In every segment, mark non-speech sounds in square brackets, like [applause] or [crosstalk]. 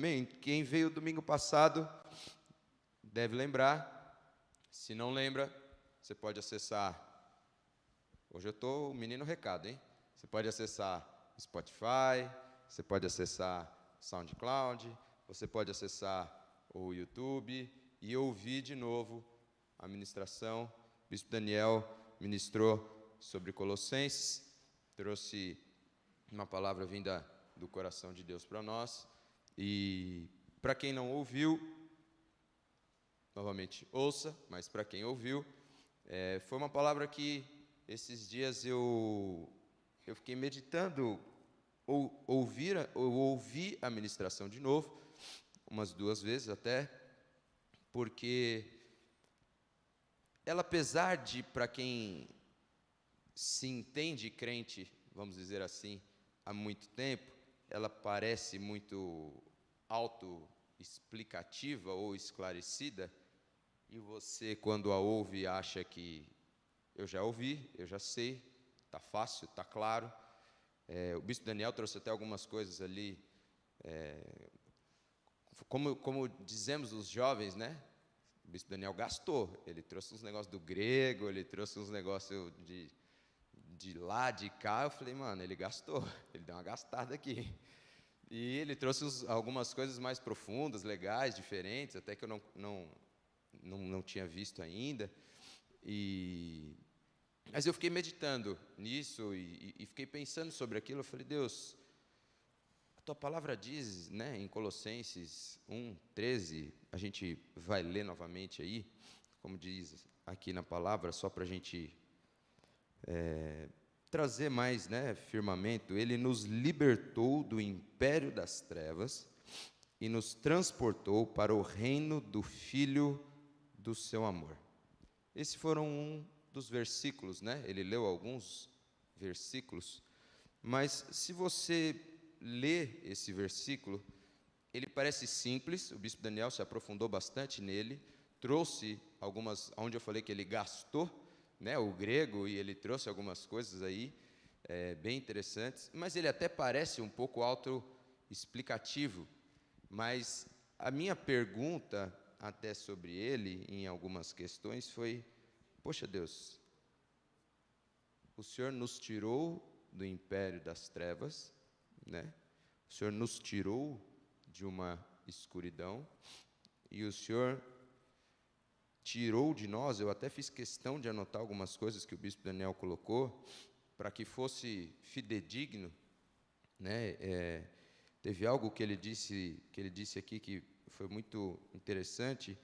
Amém? Quem veio domingo passado deve lembrar. Se não lembra, você pode acessar. Hoje eu estou menino recado, hein? Você pode acessar Spotify, você pode acessar SoundCloud, você pode acessar o YouTube e ouvir de novo a ministração. O Bispo Daniel ministrou sobre Colossenses, trouxe uma palavra vinda do coração de Deus para nós. E para quem não ouviu, novamente ouça, mas para quem ouviu, é, foi uma palavra que esses dias eu, eu fiquei meditando, ou, ouvir, ou ouvi a ministração de novo, umas duas vezes até, porque ela, apesar de, para quem se entende crente, vamos dizer assim, há muito tempo, ela parece muito autoexplicativa ou esclarecida, e você, quando a ouve, acha que eu já ouvi, eu já sei, está fácil, está claro. É, o bispo Daniel trouxe até algumas coisas ali, é, como, como dizemos os jovens, né? O bispo Daniel gastou, ele trouxe uns negócios do grego, ele trouxe uns negócios de, de lá, de cá. Eu falei, mano, ele gastou, [laughs] ele deu uma gastada aqui. E ele trouxe uns, algumas coisas mais profundas, legais, diferentes, até que eu não, não, não, não tinha visto ainda. E, mas eu fiquei meditando nisso e, e, fiquei pensando sobre aquilo. Eu falei, Deus, a tua palavra diz, né, em Colossenses 1, 13, a gente vai ler novamente aí, como diz aqui na palavra, só para a gente é, trazer mais né, firmamento. Ele nos libertou do império das trevas e nos transportou para o reino do Filho do seu amor. Esses foram um dos versículos, né? Ele leu alguns versículos, mas se você lê esse versículo, ele parece simples, o bispo Daniel se aprofundou bastante nele, trouxe algumas, onde eu falei que ele gastou, né, o grego, e ele trouxe algumas coisas aí, é, bem interessantes, mas ele até parece um pouco auto-explicativo, mas a minha pergunta até sobre ele em algumas questões foi: Poxa Deus, o Senhor nos tirou do império das trevas, né? O Senhor nos tirou de uma escuridão e o Senhor tirou de nós. Eu até fiz questão de anotar algumas coisas que o bispo Daniel colocou para que fosse fidedigno, né? É, teve algo que ele disse que ele disse aqui que foi muito interessante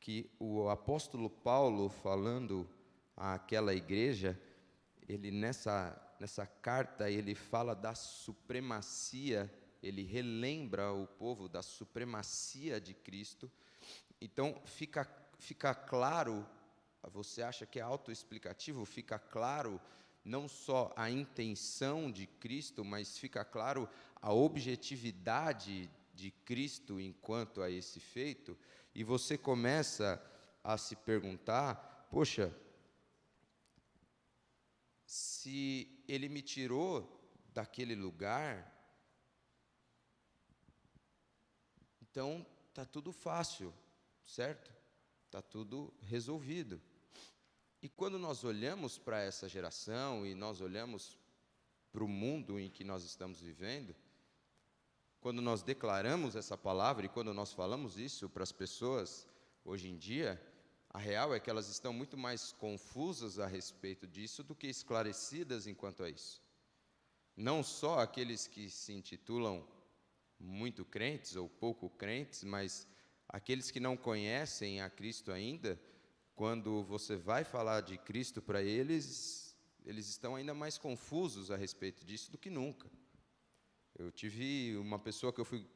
que o apóstolo Paulo falando àquela igreja, ele nessa nessa carta ele fala da supremacia, ele relembra o povo da supremacia de Cristo. Então fica fica claro, você acha que é autoexplicativo, fica claro não só a intenção de Cristo, mas fica claro a objetividade de Cristo enquanto a esse feito, e você começa a se perguntar: poxa, se ele me tirou daquele lugar, então está tudo fácil, certo? Está tudo resolvido. E quando nós olhamos para essa geração e nós olhamos para o mundo em que nós estamos vivendo, quando nós declaramos essa palavra e quando nós falamos isso para as pessoas hoje em dia, a real é que elas estão muito mais confusas a respeito disso do que esclarecidas enquanto a isso. Não só aqueles que se intitulam muito crentes ou pouco crentes, mas aqueles que não conhecem a Cristo ainda, quando você vai falar de Cristo para eles, eles estão ainda mais confusos a respeito disso do que nunca. Eu tive uma pessoa que eu fui,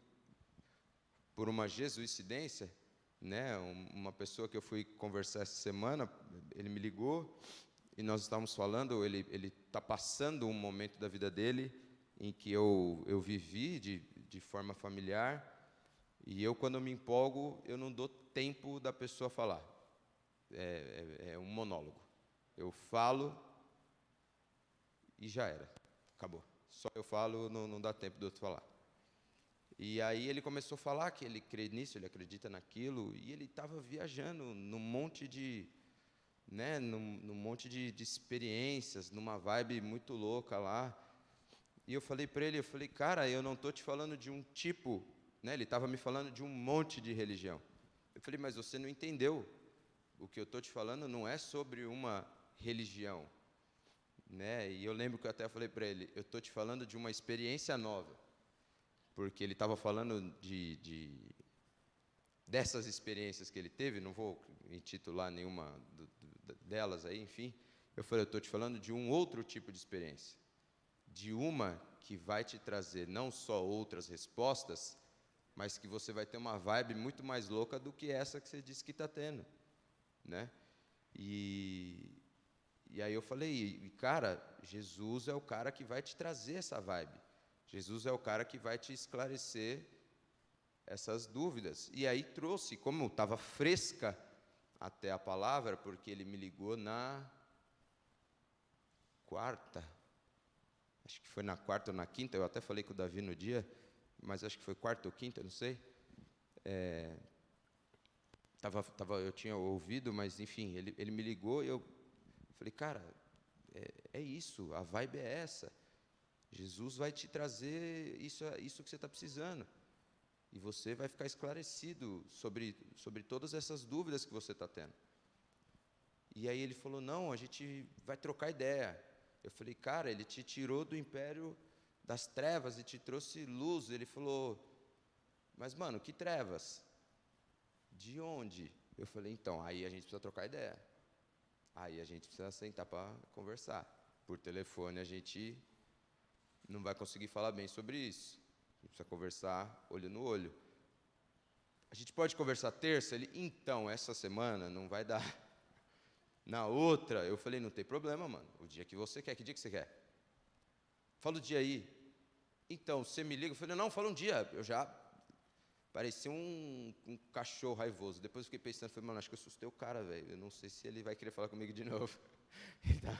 por uma jesuicidência, né, uma pessoa que eu fui conversar essa semana, ele me ligou e nós estávamos falando, ele está passando um momento da vida dele em que eu, eu vivi de, de forma familiar, e eu, quando me empolgo, eu não dou tempo da pessoa falar. É, é, é um monólogo. Eu falo e já era. Acabou. Só eu falo, não, não dá tempo do outro falar. E aí ele começou a falar que ele crê nisso, ele acredita naquilo, e ele estava viajando num monte de, né, num, num monte de, de, experiências, numa vibe muito louca lá. E eu falei para ele, eu falei, cara, eu não estou te falando de um tipo, né? Ele estava me falando de um monte de religião. Eu falei, mas você não entendeu. O que eu estou te falando não é sobre uma religião, né? E eu lembro que eu até falei para ele, eu estou te falando de uma experiência nova porque ele estava falando de, de, dessas experiências que ele teve, não vou intitular nenhuma do, do, delas aí, enfim. Eu falei, eu estou te falando de um outro tipo de experiência, de uma que vai te trazer não só outras respostas, mas que você vai ter uma vibe muito mais louca do que essa que você disse que está tendo, né? E, e aí eu falei, cara, Jesus é o cara que vai te trazer essa vibe. Jesus é o cara que vai te esclarecer essas dúvidas. E aí trouxe, como estava fresca até a palavra, porque ele me ligou na quarta, acho que foi na quarta ou na quinta, eu até falei com o Davi no dia, mas acho que foi quarta ou quinta, não sei. É, tava, tava, eu tinha ouvido, mas enfim, ele, ele me ligou e eu falei, cara, é, é isso, a vibe é essa. Jesus vai te trazer isso, isso que você está precisando. E você vai ficar esclarecido sobre, sobre todas essas dúvidas que você está tendo. E aí ele falou: Não, a gente vai trocar ideia. Eu falei: Cara, ele te tirou do império das trevas e te trouxe luz. Ele falou: Mas, mano, que trevas? De onde? Eu falei: Então, aí a gente precisa trocar ideia. Aí a gente precisa sentar para conversar. Por telefone a gente não vai conseguir falar bem sobre isso. A gente precisa conversar olho no olho. A gente pode conversar terça? Ele, então, essa semana não vai dar. [laughs] Na outra, eu falei, não tem problema, mano. O dia que você quer, que dia que você quer? Fala o dia aí. Então, você me liga? Eu falei, não, fala um dia. Eu já parecia um, um cachorro raivoso. Depois eu fiquei pensando, falei, mano, acho que eu assustei o cara, velho. Eu não sei se ele vai querer falar comigo de novo. [laughs] Então,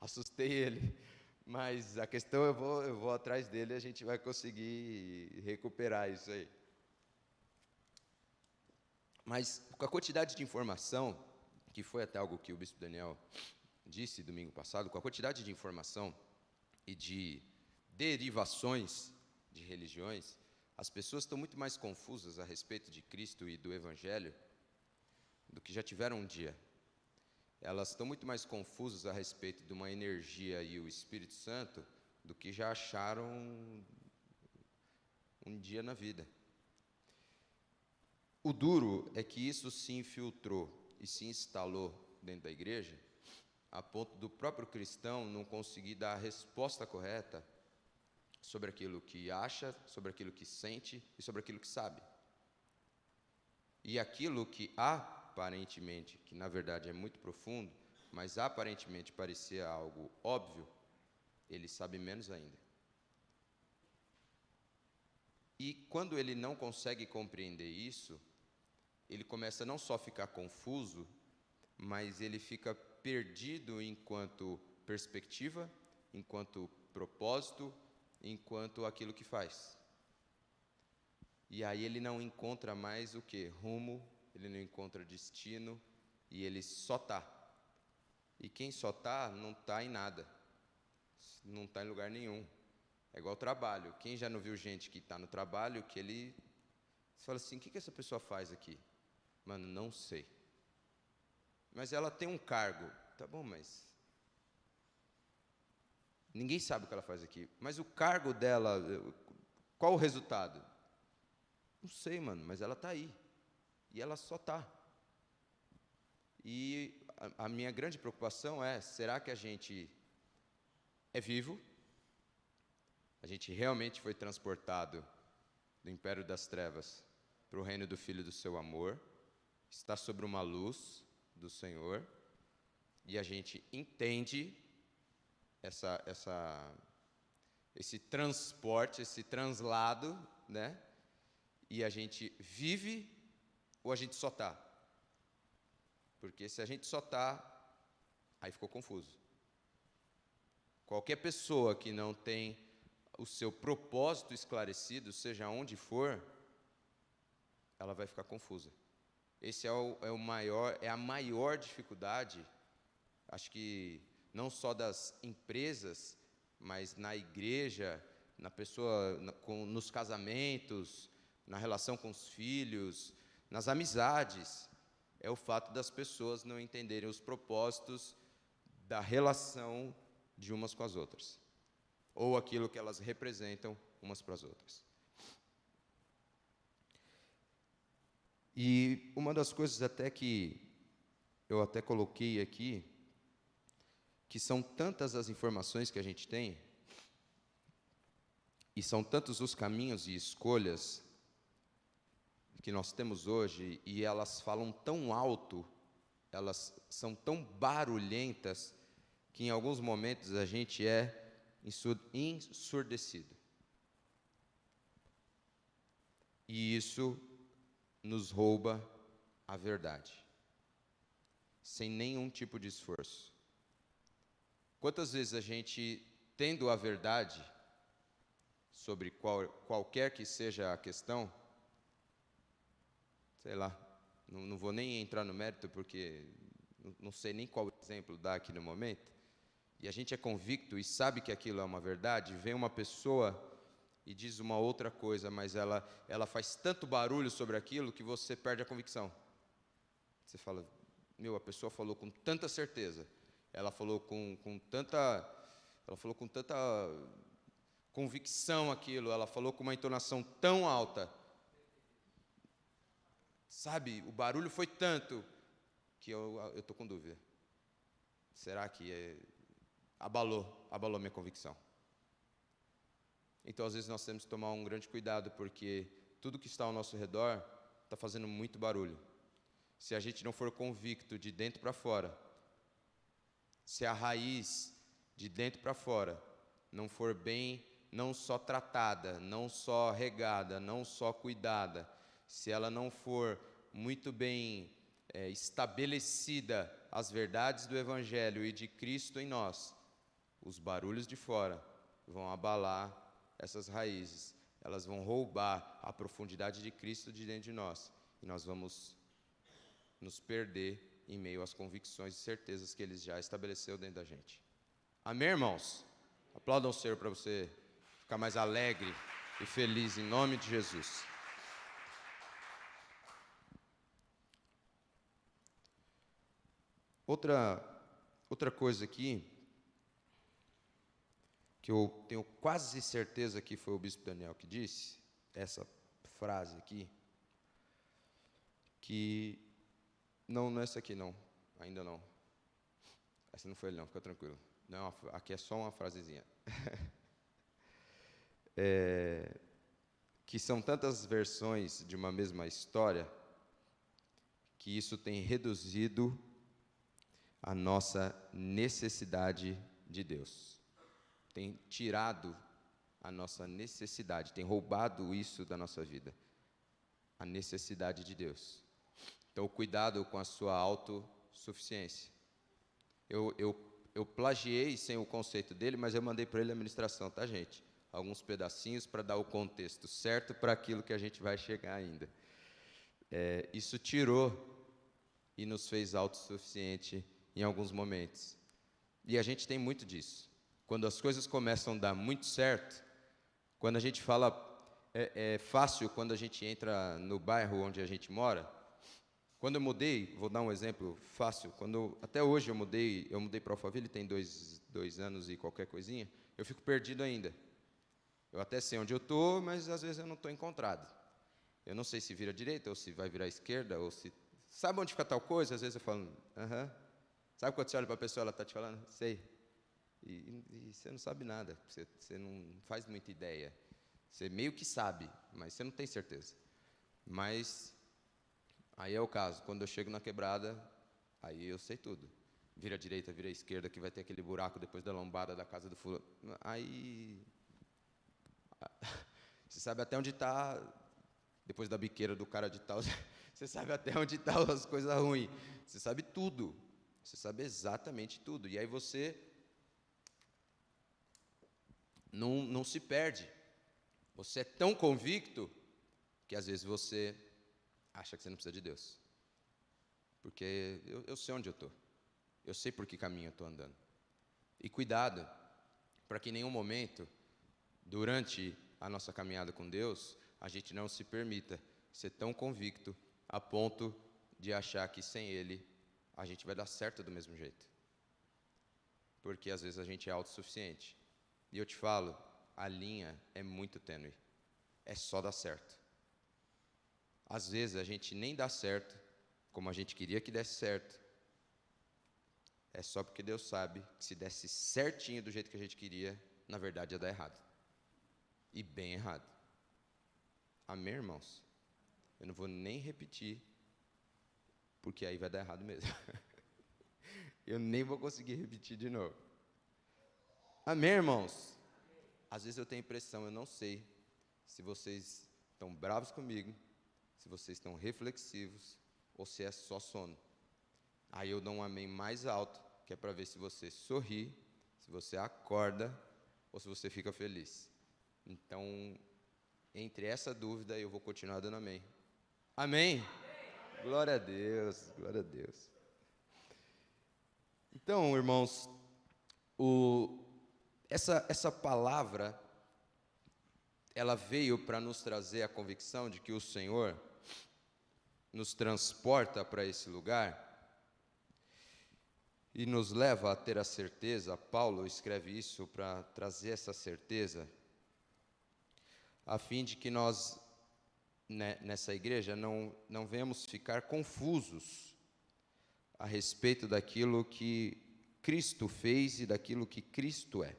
assustei ele. Mas a questão eu vou, eu vou atrás dele e a gente vai conseguir recuperar isso aí. Mas com a quantidade de informação, que foi até algo que o bispo Daniel disse domingo passado, com a quantidade de informação e de derivações de religiões, as pessoas estão muito mais confusas a respeito de Cristo e do Evangelho do que já tiveram um dia elas estão muito mais confusas a respeito de uma energia e o Espírito Santo do que já acharam um dia na vida. O duro é que isso se infiltrou e se instalou dentro da igreja, a ponto do próprio cristão não conseguir dar a resposta correta sobre aquilo que acha, sobre aquilo que sente e sobre aquilo que sabe. E aquilo que aparentemente, que na verdade é muito profundo, mas aparentemente parecia algo óbvio, ele sabe menos ainda. E quando ele não consegue compreender isso, ele começa não só a ficar confuso, mas ele fica perdido enquanto perspectiva, enquanto propósito, enquanto aquilo que faz. E aí ele não encontra mais o que? Rumo, ele não encontra destino e ele só está. E quem só está, não está em nada, não está em lugar nenhum. É igual trabalho. Quem já não viu gente que está no trabalho, que ele. Você fala assim: o que, que essa pessoa faz aqui? Mano, não sei. Mas ela tem um cargo. Tá bom, mas. Ninguém sabe o que ela faz aqui. Mas o cargo dela, qual o resultado? Não sei, mano, mas ela está aí. E ela só está. E a, a minha grande preocupação é: será que a gente é vivo? A gente realmente foi transportado do império das trevas para o reino do Filho do seu amor, está sobre uma luz do Senhor, e a gente entende essa, essa, esse transporte, esse translado, né? E a gente vive ou a gente só está? Porque se a gente só está, aí ficou confuso. Qualquer pessoa que não tem o seu propósito esclarecido, seja onde for, ela vai ficar confusa. Esse é o, é o maior, é a maior dificuldade, acho que não só das empresas, mas na igreja, na pessoa, na, com, nos casamentos, na relação com os filhos, nas amizades, é o fato das pessoas não entenderem os propósitos da relação de umas com as outras, ou aquilo que elas representam umas para as outras. E uma das coisas até que eu até coloquei aqui, que são tantas as informações que a gente tem, e são tantos os caminhos e escolhas que nós temos hoje, e elas falam tão alto, elas são tão barulhentas, que em alguns momentos a gente é ensurdecido. E isso nos rouba a verdade, sem nenhum tipo de esforço. Quantas vezes a gente, tendo a verdade sobre qual, qualquer que seja a questão, sei lá, não, não vou nem entrar no mérito porque não, não sei nem qual exemplo dar aqui no momento, e a gente é convicto e sabe que aquilo é uma verdade, vem uma pessoa e diz uma outra coisa, mas ela, ela faz tanto barulho sobre aquilo que você perde a convicção. Você fala, meu, a pessoa falou com tanta certeza, ela falou com, com tanta, ela falou com tanta convicção aquilo, ela falou com uma entonação tão alta. Sabe, o barulho foi tanto que eu estou com dúvida. Será que é, abalou, abalou minha convicção? Então, às vezes, nós temos que tomar um grande cuidado, porque tudo que está ao nosso redor está fazendo muito barulho. Se a gente não for convicto de dentro para fora, se a raiz de dentro para fora não for bem, não só tratada, não só regada, não só cuidada, se ela não for muito bem é, estabelecida as verdades do Evangelho e de Cristo em nós, os barulhos de fora vão abalar essas raízes, elas vão roubar a profundidade de Cristo de dentro de nós, e nós vamos nos perder em meio às convicções e certezas que Ele já estabeleceu dentro da gente. Amém, irmãos? Aplaudam o Senhor para você ficar mais alegre e feliz em nome de Jesus. Outra, outra coisa aqui que eu tenho quase certeza que foi o bispo Daniel que disse, essa frase aqui, que não, não é essa aqui não, ainda não. Essa não foi ele não, fica tranquilo. Não, aqui é só uma frasezinha. [laughs] é, que são tantas versões de uma mesma história que isso tem reduzido a nossa necessidade de Deus tem tirado a nossa necessidade, tem roubado isso da nossa vida, a necessidade de Deus. Então, cuidado com a sua autossuficiência. Eu, eu, eu plagiei sem o conceito dele, mas eu mandei para ele a ministração, tá, gente? Alguns pedacinhos para dar o contexto certo para aquilo que a gente vai chegar ainda. É, isso tirou e nos fez autossuficiente em alguns momentos. E a gente tem muito disso quando as coisas começam a dar muito certo, quando a gente fala, é, é fácil quando a gente entra no bairro onde a gente mora. Quando eu mudei, vou dar um exemplo fácil. Quando até hoje eu mudei, eu mudei para Alphaville tem dois, dois anos e qualquer coisinha. Eu fico perdido ainda. Eu até sei onde eu estou, mas às vezes eu não estou encontrado. Eu não sei se vira direita ou se vai virar esquerda ou se sabe onde fica tal coisa. Às vezes eu falo, aham. Uh -huh. Sabe quando você olha para a pessoa, ela está te falando, sei. E, e, você não sabe nada, você, você não faz muita ideia. Você meio que sabe, mas você não tem certeza. Mas aí é o caso, quando eu chego na quebrada, aí eu sei tudo. Vira à direita, vira à esquerda, que vai ter aquele buraco depois da lombada da casa do fulano. Aí [laughs] você sabe até onde está, depois da biqueira do cara de tal, [laughs] você sabe até onde estão tá as coisas ruins. Você sabe tudo. Você sabe exatamente tudo. E aí você não, não se perde. Você é tão convicto que às vezes você acha que você não precisa de Deus. Porque eu, eu sei onde eu estou. Eu sei por que caminho eu estou andando. E cuidado, para que em nenhum momento, durante a nossa caminhada com Deus, a gente não se permita ser tão convicto a ponto de achar que sem Ele a gente vai dar certo do mesmo jeito. Porque às vezes a gente é autossuficiente. E eu te falo, a linha é muito tênue. É só dar certo. Às vezes a gente nem dá certo como a gente queria que desse certo. É só porque Deus sabe que se desse certinho do jeito que a gente queria, na verdade ia dar errado. E bem errado. Amém, irmãos? Eu não vou nem repetir, porque aí vai dar errado mesmo. [laughs] Eu nem vou conseguir repetir de novo. Amém, irmãos? Às vezes eu tenho a impressão, eu não sei se vocês estão bravos comigo, se vocês estão reflexivos ou se é só sono. Aí eu dou um amém mais alto, que é para ver se você sorri, se você acorda ou se você fica feliz. Então, entre essa dúvida, eu vou continuar dando amém. Amém? amém. Glória a Deus, glória a Deus. Então, irmãos, o, essa, essa palavra, ela veio para nos trazer a convicção de que o Senhor nos transporta para esse lugar e nos leva a ter a certeza, Paulo escreve isso para trazer essa certeza, a fim de que nós, né, nessa igreja, não, não venhamos ficar confusos a respeito daquilo que Cristo fez e daquilo que Cristo é.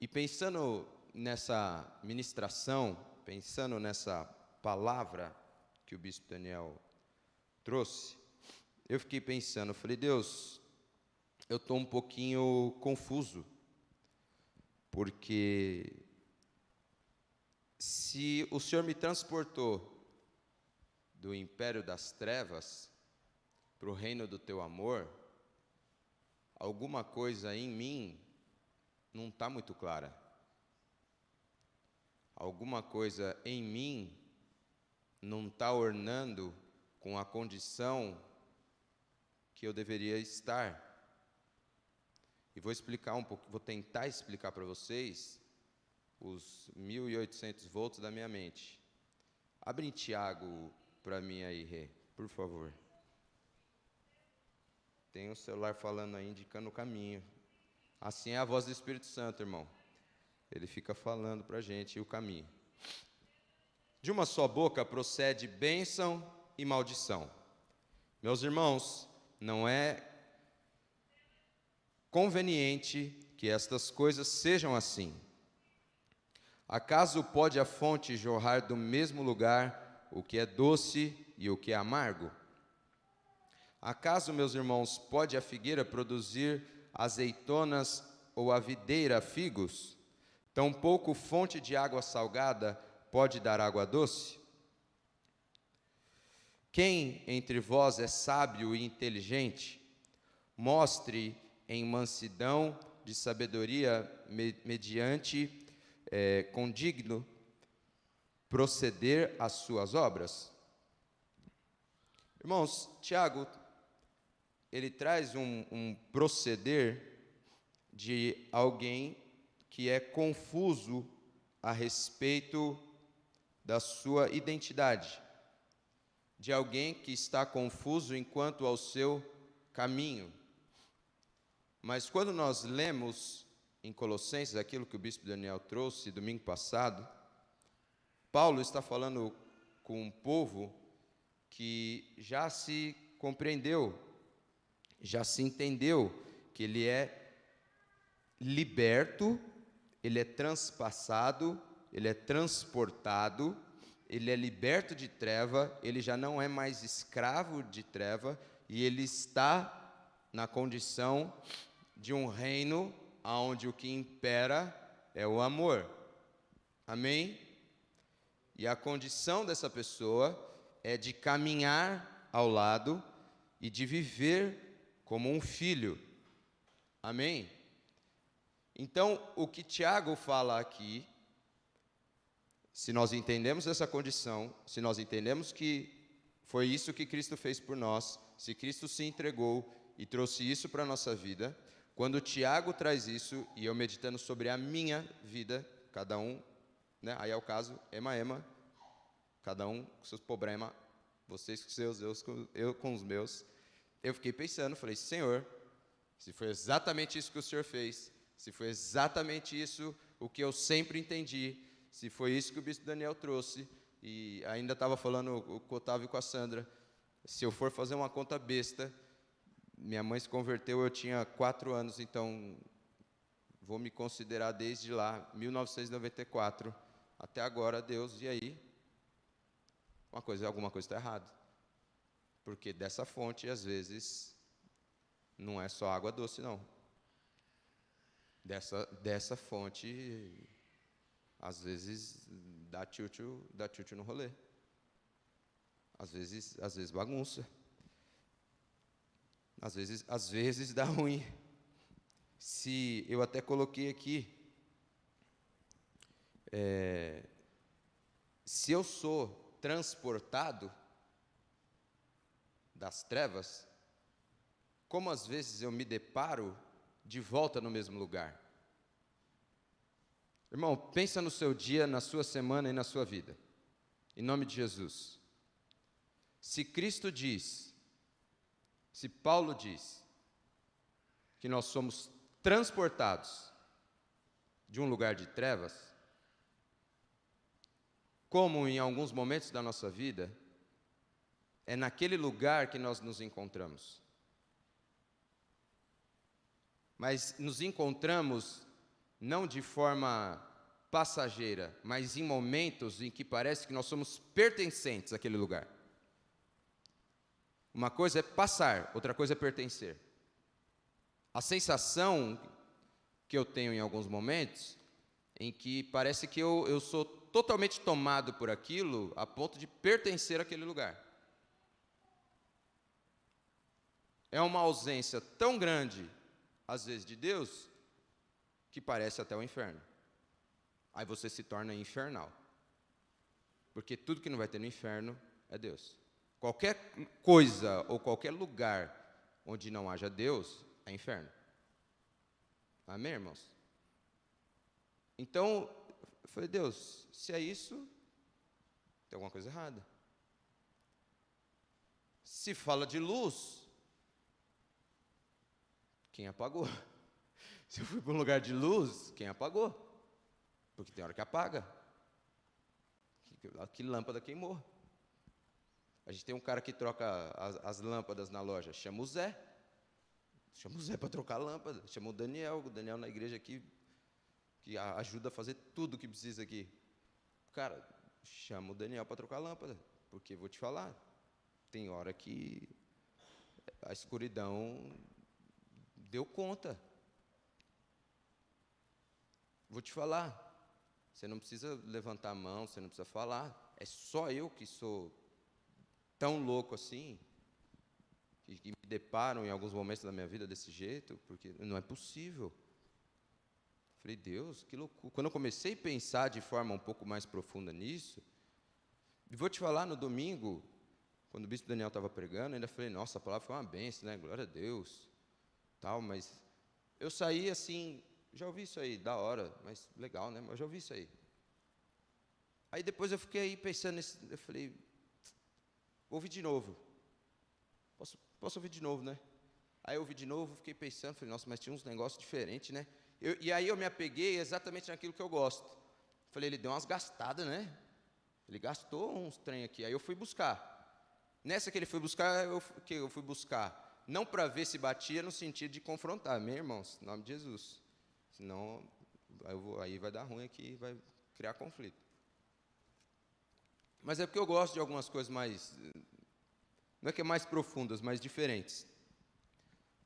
E pensando nessa ministração, pensando nessa palavra que o bispo Daniel trouxe, eu fiquei pensando, falei, Deus, eu estou um pouquinho confuso, porque se o Senhor me transportou do império das trevas para o reino do teu amor, alguma coisa em mim não está muito clara. Alguma coisa em mim não está ornando com a condição que eu deveria estar. E vou explicar um pouco, vou tentar explicar para vocês os 1800 volts da minha mente. Abre em Tiago para mim aí, Rê, por favor. Tem o celular falando aí, indicando o caminho. Assim é a voz do Espírito Santo, irmão. Ele fica falando para a gente o caminho. De uma só boca procede bênção e maldição. Meus irmãos, não é conveniente que estas coisas sejam assim. Acaso pode a fonte jorrar do mesmo lugar o que é doce e o que é amargo? Acaso, meus irmãos, pode a figueira produzir azeitonas ou a videira figos? Tampouco fonte de água salgada pode dar água doce? Quem entre vós é sábio e inteligente, mostre em mansidão de sabedoria mediante é, condigno proceder às suas obras? Irmãos, Tiago, ele traz um, um proceder de alguém que é confuso a respeito da sua identidade, de alguém que está confuso enquanto ao seu caminho. Mas quando nós lemos em Colossenses aquilo que o bispo Daniel trouxe domingo passado, Paulo está falando com um povo que já se compreendeu, já se entendeu que ele é liberto, ele é transpassado ele é transportado, ele é liberto de treva, ele já não é mais escravo de treva e ele está na condição de um reino onde o que impera é o amor. Amém? E a condição dessa pessoa é de caminhar ao lado e de viver como um filho. Amém? Então, o que Tiago fala aqui, se nós entendemos essa condição, se nós entendemos que foi isso que Cristo fez por nós, se Cristo se entregou e trouxe isso para a nossa vida, quando Tiago traz isso, e eu meditando sobre a minha vida, cada um, né, aí é o caso, ema, ema, cada um com seus problemas, vocês com seus, eu com, eu com os meus, eu fiquei pensando, falei, Senhor, se foi exatamente isso que o Senhor fez, se foi exatamente isso o que eu sempre entendi, se foi isso que o bispo Daniel trouxe, e ainda estava falando com o Otávio e com a Sandra, se eu for fazer uma conta besta, minha mãe se converteu, eu tinha quatro anos, então vou me considerar desde lá, 1994, até agora, Deus, e aí? Uma coisa, alguma coisa está errada. Porque dessa fonte, às vezes, não é só água doce, não. Dessa, dessa fonte, às vezes, dá tchutchu, dá tchutchu no rolê. Às vezes, às vezes bagunça. Às vezes, às vezes dá ruim. Se eu até coloquei aqui, é, se eu sou transportado das trevas, como às vezes eu me deparo de volta no mesmo lugar. Irmão, pensa no seu dia, na sua semana e na sua vida. Em nome de Jesus. Se Cristo diz, se Paulo diz, que nós somos transportados de um lugar de trevas, como em alguns momentos da nossa vida, é naquele lugar que nós nos encontramos. Mas nos encontramos não de forma passageira, mas em momentos em que parece que nós somos pertencentes àquele lugar. Uma coisa é passar, outra coisa é pertencer. A sensação que eu tenho em alguns momentos, em que parece que eu, eu sou totalmente tomado por aquilo, a ponto de pertencer àquele lugar. É uma ausência tão grande, às vezes, de Deus, que parece até o inferno. Aí você se torna infernal. Porque tudo que não vai ter no inferno é Deus. Qualquer coisa ou qualquer lugar onde não haja Deus é inferno. Amém, irmãos? Então, eu falei, Deus, se é isso, tem alguma coisa errada. Se fala de luz, quem apagou? [laughs] Se eu fui para um lugar de luz, quem apagou? Porque tem hora que apaga. Que, lâmpada queimou. A gente tem um cara que troca as, as lâmpadas na loja, chama o Zé. Chama o Zé para trocar a lâmpada. Chama o Daniel, o Daniel na igreja aqui, que ajuda a fazer tudo que precisa aqui. Cara, chama o Daniel para trocar a lâmpada. Porque vou te falar, tem hora que a escuridão deu conta. Vou te falar, você não precisa levantar a mão, você não precisa falar. É só eu que sou tão louco assim, que, que me deparam em alguns momentos da minha vida desse jeito, porque não é possível. Falei, Deus, que loucura. Quando eu comecei a pensar de forma um pouco mais profunda nisso, e vou te falar, no domingo, quando o bispo Daniel estava pregando, ainda falei, nossa, a palavra foi uma benção, né? Glória a Deus. Tal, mas eu saí assim, já ouvi isso aí, da hora, mas legal, né? Mas já ouvi isso aí. Aí depois eu fiquei aí pensando, nesse, eu falei, ouvi de novo. Posso, posso ouvir de novo, né? Aí eu ouvi de novo, fiquei pensando, falei, nossa, mas tinha uns negócios diferentes, né? Eu, e aí eu me apeguei exatamente naquilo que eu gosto. Falei, ele deu umas gastadas, né? Ele gastou uns trem aqui. Aí eu fui buscar. Nessa que ele foi buscar, eu, que eu fui buscar. Não para ver se batia no sentido de confrontar, meus irmãos, em nome de Jesus. Senão, vou, aí vai dar ruim aqui, vai criar conflito. Mas é porque eu gosto de algumas coisas mais, não é que é mais profundas, mas diferentes.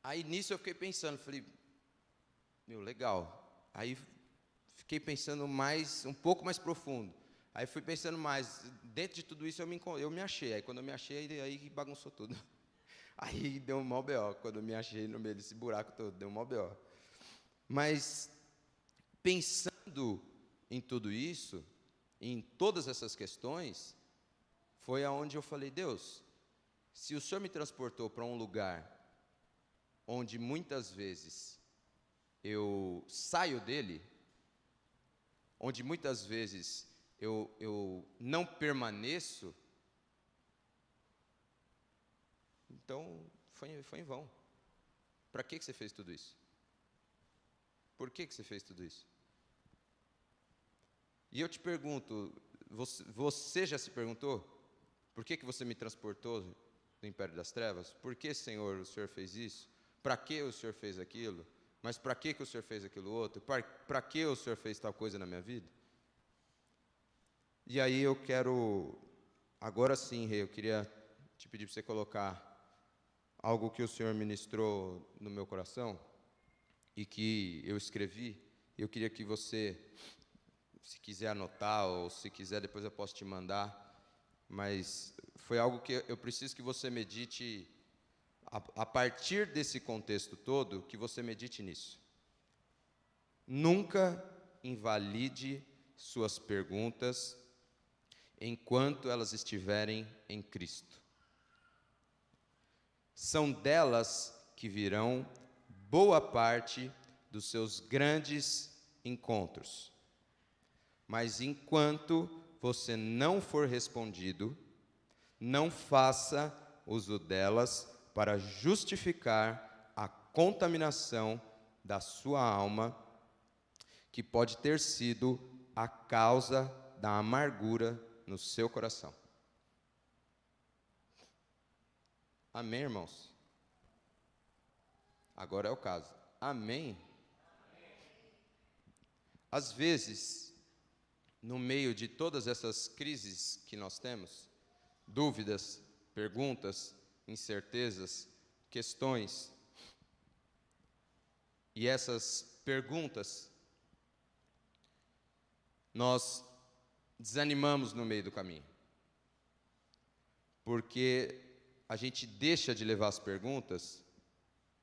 Aí nisso eu fiquei pensando, falei, meu, legal. Aí fiquei pensando mais, um pouco mais profundo. Aí fui pensando mais, dentro de tudo isso eu me, eu me achei. Aí quando eu me achei, aí bagunçou tudo. [laughs] Aí deu um mal B.O. Quando eu me achei no meio desse buraco todo, deu um mal B.O. Mas pensando em tudo isso, em todas essas questões, foi aonde eu falei: Deus, se o Senhor me transportou para um lugar onde muitas vezes eu saio dele, onde muitas vezes eu, eu não permaneço, então foi, foi em vão. Para que, que você fez tudo isso? Por que, que você fez tudo isso? E eu te pergunto, você, você já se perguntou? Por que, que você me transportou do império das trevas? Por que, Senhor, o Senhor fez isso? Para que o Senhor fez aquilo? Mas para que, que o Senhor fez aquilo outro? Para que o Senhor fez tal coisa na minha vida? E aí eu quero, agora sim, Rei, eu queria te pedir para você colocar algo que o Senhor ministrou no meu coração e que eu escrevi. Eu queria que você, se quiser anotar ou se quiser, depois eu posso te mandar. Mas foi algo que eu preciso que você medite a, a partir desse contexto todo, que você medite nisso. Nunca invalide suas perguntas enquanto elas estiverem em Cristo são delas que virão boa parte dos seus grandes encontros. Mas enquanto você não for respondido, não faça uso delas para justificar a contaminação da sua alma, que pode ter sido a causa da amargura no seu coração. Amém, irmãos? Agora é o caso. Amém? Às vezes, no meio de todas essas crises que nós temos, dúvidas, perguntas, incertezas, questões, e essas perguntas, nós desanimamos no meio do caminho. Porque a gente deixa de levar as perguntas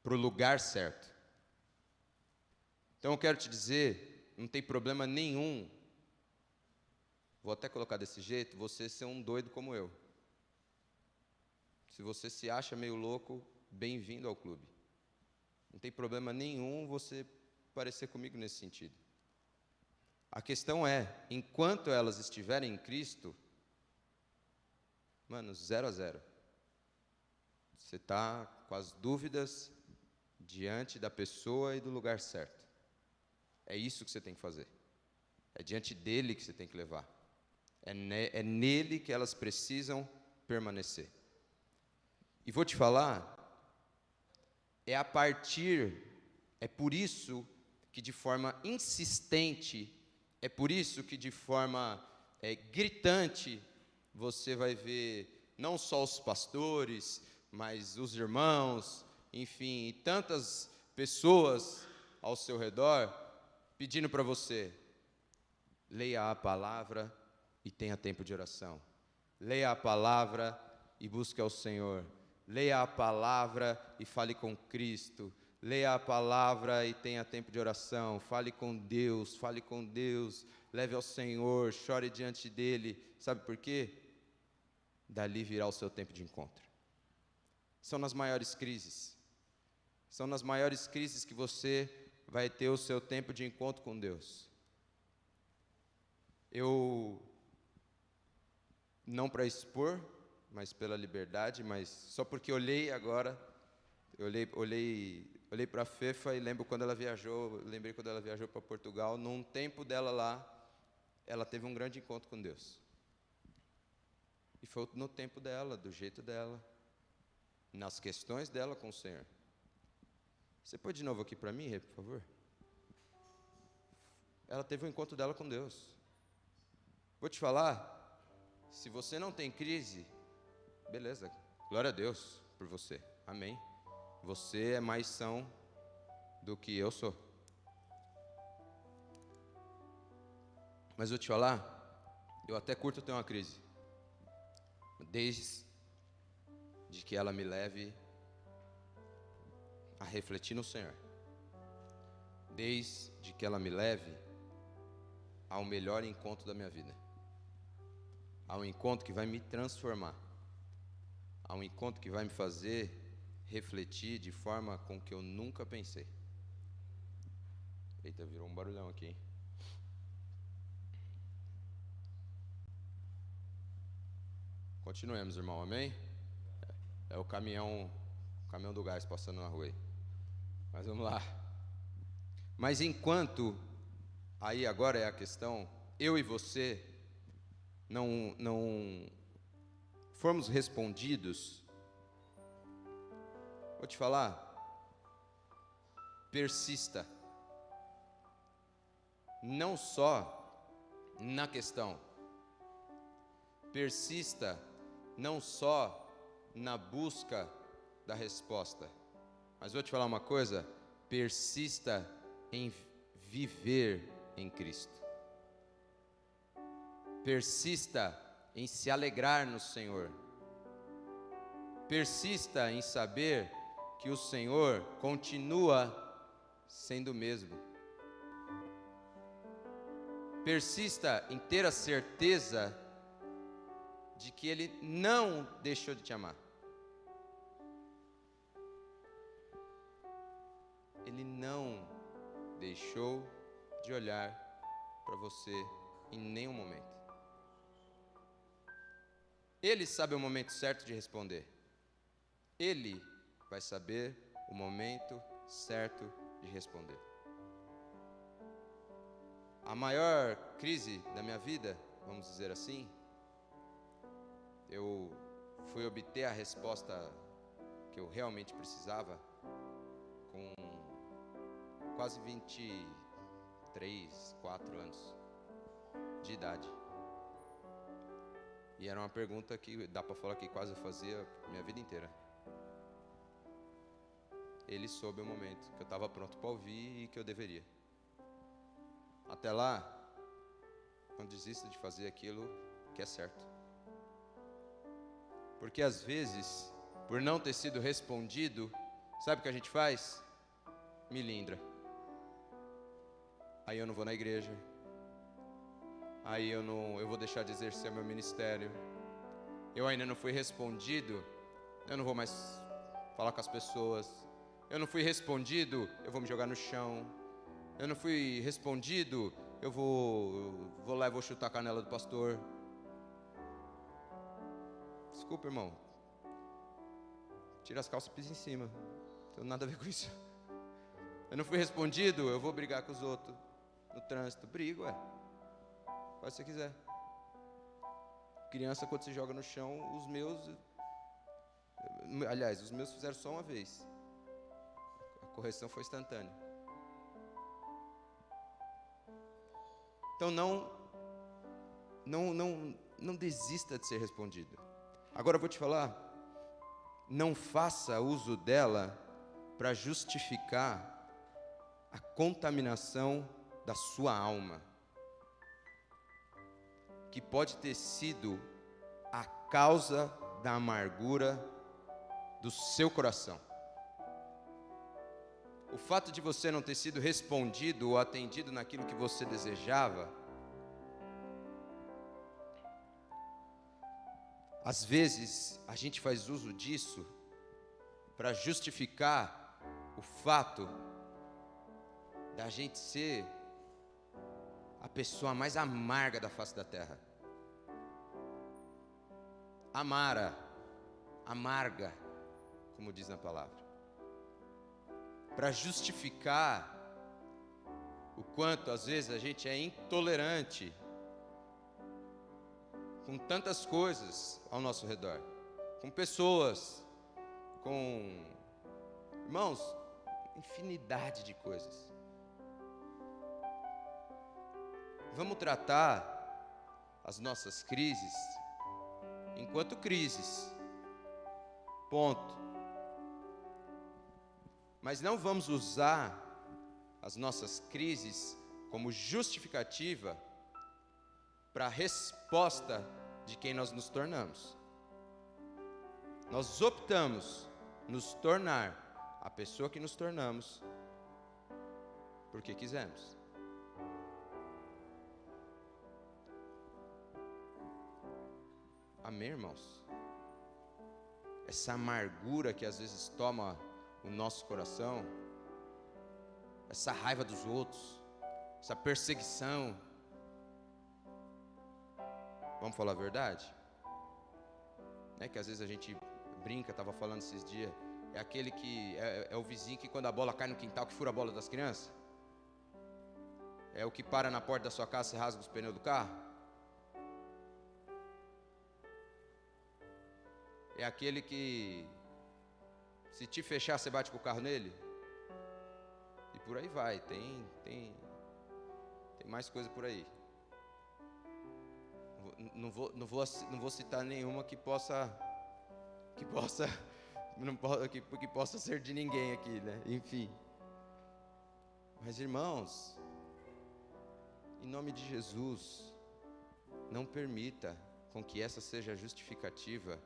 para o lugar certo. Então eu quero te dizer, não tem problema nenhum, vou até colocar desse jeito, você ser um doido como eu. Se você se acha meio louco, bem-vindo ao clube. Não tem problema nenhum você parecer comigo nesse sentido. A questão é, enquanto elas estiverem em Cristo, mano, zero a zero. Você está com as dúvidas diante da pessoa e do lugar certo. É isso que você tem que fazer. É diante dele que você tem que levar. É, ne é nele que elas precisam permanecer. E vou te falar, é a partir, é por isso que de forma insistente, é por isso que de forma é, gritante, você vai ver não só os pastores, mas os irmãos, enfim, e tantas pessoas ao seu redor pedindo para você: leia a palavra e tenha tempo de oração. Leia a palavra e busque ao Senhor. Leia a palavra e fale com Cristo. Leia a palavra e tenha tempo de oração. Fale com Deus, fale com Deus. Leve ao Senhor, chore diante dele. Sabe por quê? Dali virá o seu tempo de encontro são nas maiores crises. São nas maiores crises que você vai ter o seu tempo de encontro com Deus. Eu, não para expor, mas pela liberdade, mas só porque olhei agora, olhei, olhei, olhei para a Fefa e lembro quando ela viajou, lembrei quando ela viajou para Portugal, num tempo dela lá, ela teve um grande encontro com Deus. E foi no tempo dela, do jeito dela nas questões dela com o Senhor. Você pode de novo aqui para mim, por favor? Ela teve um encontro dela com Deus. Vou te falar, se você não tem crise, beleza, glória a Deus por você, amém. Você é mais são do que eu sou. Mas vou te falar, eu até curto ter uma crise. Desde de que ela me leve a refletir no Senhor, desde que ela me leve ao melhor encontro da minha vida. Ao encontro que vai me transformar. Ao encontro que vai me fazer refletir de forma com que eu nunca pensei. Eita, virou um barulhão aqui. Hein? Continuemos, irmão, amém? É, o caminhão, o caminhão do gás passando na rua aí. Mas vamos lá. Mas enquanto, aí agora é a questão, eu e você não, não formos respondidos, vou te falar, persista, não só na questão, persista não só na busca da resposta, mas vou te falar uma coisa: persista em viver em Cristo. Persista em se alegrar no Senhor. Persista em saber que o Senhor continua sendo o mesmo. Persista em ter a certeza de que Ele não deixou de te amar. Deixou de olhar para você em nenhum momento. Ele sabe o momento certo de responder. Ele vai saber o momento certo de responder. A maior crise da minha vida, vamos dizer assim, eu fui obter a resposta que eu realmente precisava com quase 23, 4 anos de idade. E era uma pergunta que dá para falar que quase eu fazia minha vida inteira. Ele soube o momento que eu estava pronto para ouvir e que eu deveria. Até lá, não desista de fazer aquilo que é certo. Porque às vezes, por não ter sido respondido, sabe o que a gente faz? Milindra. Aí eu não vou na igreja. Aí eu não, eu vou deixar de exercer meu ministério. Eu ainda não fui respondido. Eu não vou mais falar com as pessoas. Eu não fui respondido, eu vou me jogar no chão. Eu não fui respondido, eu vou, vou lá e vou chutar a canela do pastor. Desculpa, irmão. Tira as calças e pisa em cima. Não tem nada a ver com isso. Eu não fui respondido, eu vou brigar com os outros no trânsito. Brigo, é. Faz o que você quiser. Criança, quando se joga no chão, os meus. Aliás, os meus fizeram só uma vez. A correção foi instantânea. Então não, não, não, não desista de ser respondido. Agora eu vou te falar, não faça uso dela para justificar a contaminação da sua alma, que pode ter sido a causa da amargura do seu coração. O fato de você não ter sido respondido ou atendido naquilo que você desejava, Às vezes, a gente faz uso disso para justificar o fato da gente ser a pessoa mais amarga da face da terra. Amara, amarga, como diz na palavra. Para justificar o quanto às vezes a gente é intolerante com tantas coisas ao nosso redor, com pessoas, com irmãos, infinidade de coisas. Vamos tratar as nossas crises enquanto crises. Ponto. Mas não vamos usar as nossas crises como justificativa para a resposta de quem nós nos tornamos. Nós optamos nos tornar a pessoa que nos tornamos porque quisemos. Amém, irmãos? Essa amargura que às vezes toma o nosso coração, essa raiva dos outros, essa perseguição. Vamos falar a verdade? É que às vezes a gente brinca, estava falando esses dias, é aquele que é, é, o vizinho que quando a bola cai no quintal que fura a bola das crianças. É o que para na porta da sua casa e rasga os pneus do carro. É aquele que se te fechar você bate com o carro nele. E por aí vai, tem tem tem mais coisa por aí. Não vou, não vou, não vou citar nenhuma que possa que possa [laughs] não, que, que possa ser de ninguém aqui, né? Enfim. Mas irmãos, em nome de Jesus, não permita com que essa seja a justificativa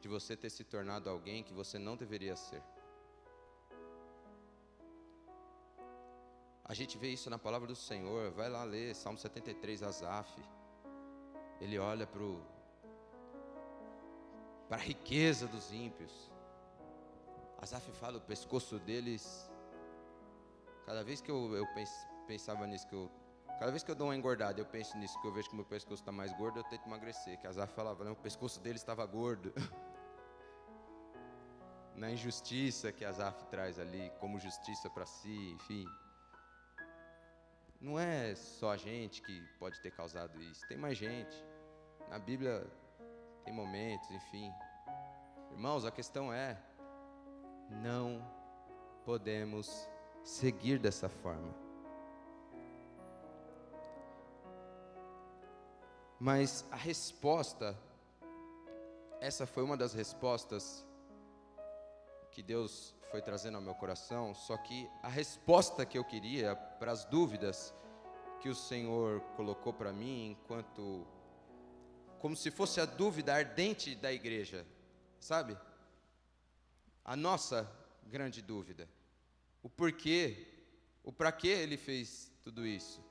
de você ter se tornado alguém que você não deveria ser. A gente vê isso na palavra do Senhor. Vai lá ler Salmo 73, Asaf. Ele olha para a riqueza dos ímpios. Asaf fala o pescoço deles. Cada vez que eu, eu pensava nisso, que eu, cada vez que eu dou uma engordada, eu penso nisso, que eu vejo que meu pescoço está mais gordo, eu tento emagrecer. Que Asaf falava, não, o pescoço deles estava gordo. [laughs] Na injustiça que Asaf traz ali, como justiça para si, enfim. Não é só a gente que pode ter causado isso, tem mais gente. Na Bíblia tem momentos, enfim. Irmãos, a questão é: não podemos seguir dessa forma. Mas a resposta, essa foi uma das respostas que Deus foi trazendo ao meu coração, só que a resposta que eu queria para as dúvidas que o Senhor colocou para mim, enquanto como se fosse a dúvida ardente da igreja, sabe? A nossa grande dúvida. O porquê, o para que ele fez tudo isso.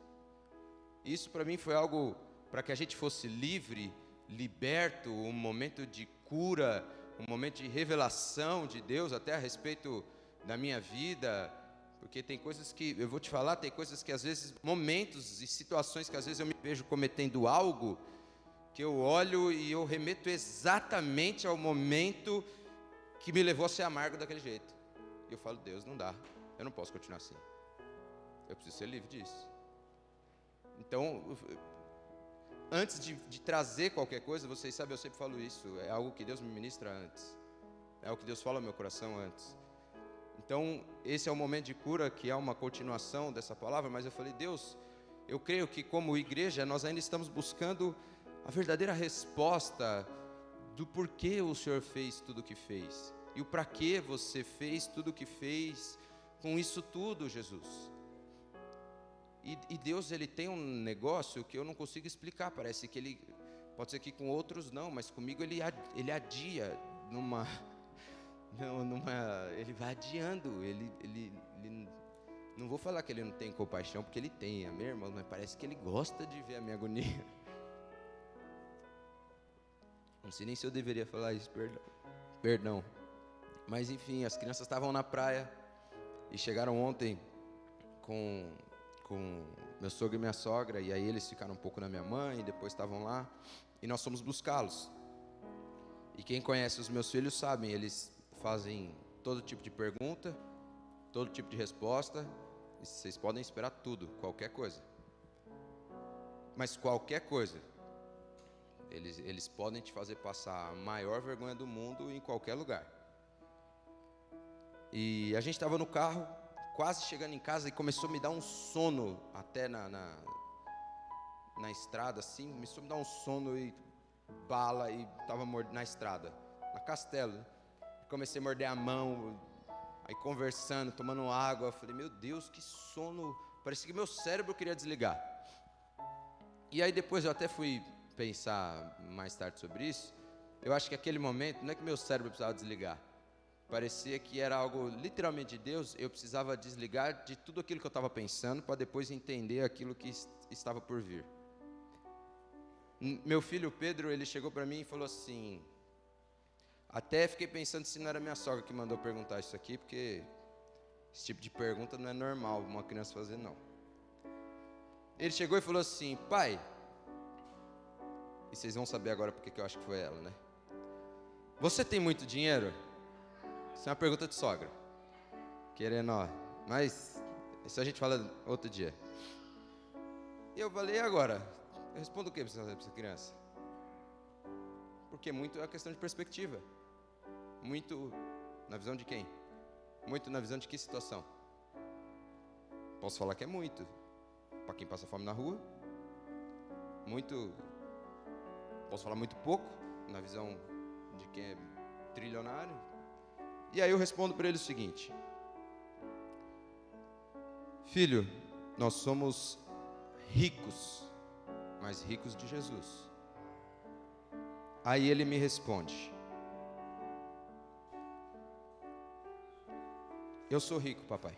Isso para mim foi algo para que a gente fosse livre, liberto, um momento de cura, um momento de revelação de Deus até a respeito da minha vida, porque tem coisas que, eu vou te falar, tem coisas que às vezes, momentos e situações que às vezes eu me vejo cometendo algo, que eu olho e eu remeto exatamente ao momento que me levou a ser amargo daquele jeito. E eu falo, Deus, não dá, eu não posso continuar assim. Eu preciso ser livre disso. Então, antes de, de, trazer qualquer coisa, vocês sabem, eu sempre falo isso, é algo que Deus me ministra antes. É algo que Deus fala ao meu coração antes. Então, esse é o momento de cura, que é uma continuação dessa palavra, mas eu falei, Deus, eu creio que como igreja nós ainda estamos buscando a verdadeira resposta do porquê o Senhor fez tudo o que fez. E o para que você fez tudo o que fez com isso tudo, Jesus. E, e, Deus ele tem um negócio que eu não consigo explicar. Parece que ele pode ser que com outros não, mas comigo ele ele adia numa [laughs] numa ele vai adiando. Ele, ele, ele não vou falar que ele não tem compaixão porque ele tem, a minha irmã, mas parece que ele gosta de ver a minha agonia. [laughs] Não sei nem se eu deveria falar isso, perdão. Perdão. Mas enfim, as crianças estavam na praia e chegaram ontem com com meu sogro e minha sogra, e aí eles ficaram um pouco na minha mãe, e depois estavam lá, e nós fomos buscá-los. E quem conhece os meus filhos sabem, eles fazem todo tipo de pergunta, todo tipo de resposta, e vocês podem esperar tudo, qualquer coisa. Mas qualquer coisa, eles, eles podem te fazer passar a maior vergonha do mundo em qualquer lugar. E a gente estava no carro, quase chegando em casa e começou a me dar um sono até na, na, na estrada, assim, começou a me dar um sono e bala e estava na estrada, na Castelo. Comecei a morder a mão, aí conversando, tomando água. Falei, meu Deus, que sono! Parecia que meu cérebro queria desligar. E aí depois eu até fui pensar mais tarde sobre isso. Eu acho que aquele momento, não é que meu cérebro precisava desligar, Parecia que era algo literalmente de Deus, eu precisava desligar de tudo aquilo que eu estava pensando para depois entender aquilo que estava por vir. Meu filho Pedro, ele chegou para mim e falou assim: até fiquei pensando se não era minha sogra que mandou perguntar isso aqui, porque esse tipo de pergunta não é normal uma criança fazer, não. Ele chegou e falou assim: Pai, e vocês vão saber agora porque que eu acho que foi ela, né? Você tem muito dinheiro? Isso é uma pergunta de sogra. Querendo, ó. Mas isso a gente fala outro dia. E eu falei, e agora? Eu respondo o que para essa criança? Porque muito é a questão de perspectiva. Muito na visão de quem? Muito na visão de que situação? Posso falar que é muito. Para quem passa fome na rua. Muito. Posso falar muito pouco, na visão de quem é trilionário. E aí eu respondo para ele o seguinte: Filho, nós somos ricos, mas ricos de Jesus. Aí ele me responde: Eu sou rico, papai.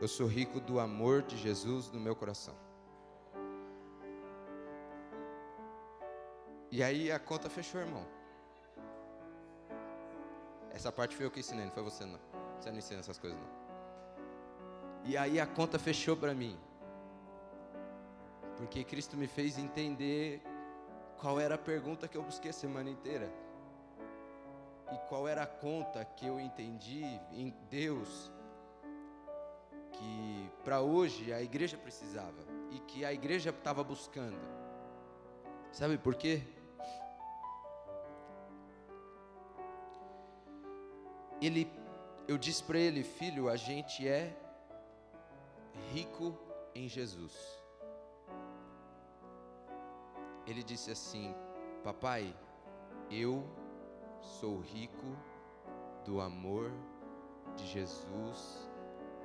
Eu sou rico do amor de Jesus no meu coração. E aí a conta fechou, irmão. Essa parte foi eu que ensinei, não foi você não. Você não ensina essas coisas não. E aí a conta fechou para mim. Porque Cristo me fez entender qual era a pergunta que eu busquei a semana inteira e qual era a conta que eu entendi em Deus que para hoje a igreja precisava e que a igreja estava buscando. Sabe por quê? Ele, eu disse para ele, filho, a gente é rico em Jesus. Ele disse assim, papai, eu sou rico do amor de Jesus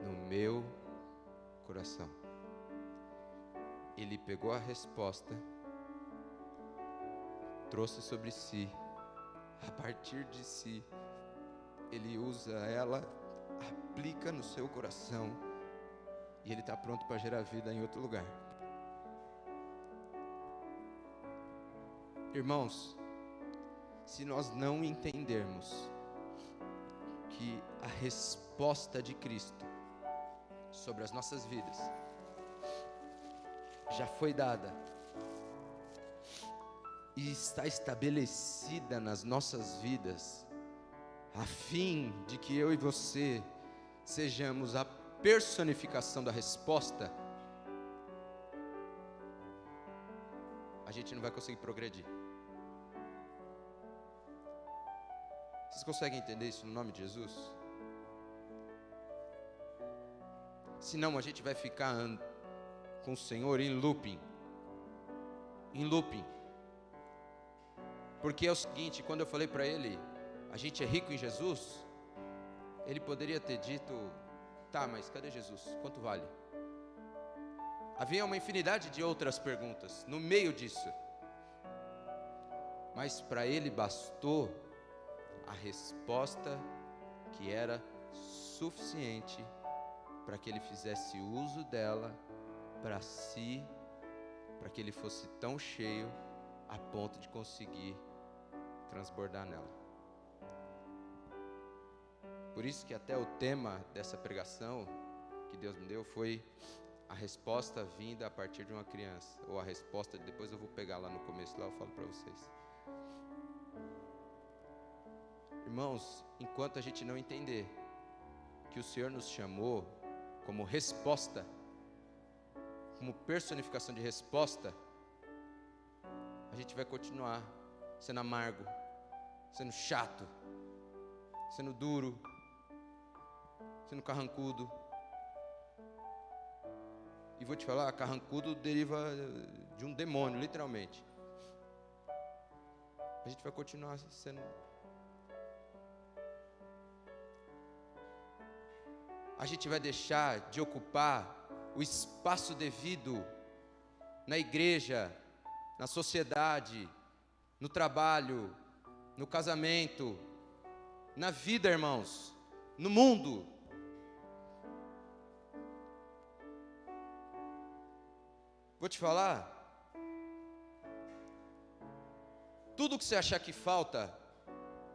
no meu coração. Ele pegou a resposta, trouxe sobre si, [laughs] a partir de si, ele usa ela, aplica no seu coração, e ele está pronto para gerar vida em outro lugar. Irmãos, se nós não entendermos que a resposta de Cristo sobre as nossas vidas já foi dada e está estabelecida nas nossas vidas, a fim de que eu e você sejamos a personificação da resposta, a gente não vai conseguir progredir. Vocês conseguem entender isso no nome de Jesus? Senão a gente vai ficar com o Senhor em looping. Em looping. Porque é o seguinte, quando eu falei para ele, a gente é rico em Jesus, ele poderia ter dito, tá, mas cadê Jesus? Quanto vale? Havia uma infinidade de outras perguntas no meio disso. Mas para ele bastou a resposta que era suficiente para que ele fizesse uso dela para si, para que ele fosse tão cheio a ponto de conseguir transbordar nela. Por isso que até o tema dessa pregação que Deus me deu foi a resposta vinda a partir de uma criança, ou a resposta, depois eu vou pegar lá no começo, lá eu falo para vocês. Irmãos, enquanto a gente não entender que o Senhor nos chamou como resposta, como personificação de resposta, a gente vai continuar sendo amargo, sendo chato, sendo duro, sendo carrancudo. E vou te falar, carrancudo deriva de um demônio, literalmente. A gente vai continuar sendo a gente vai deixar de ocupar o espaço devido na igreja, na sociedade, no trabalho, no casamento, na vida, irmãos, no mundo. Vou te falar. Tudo que você achar que falta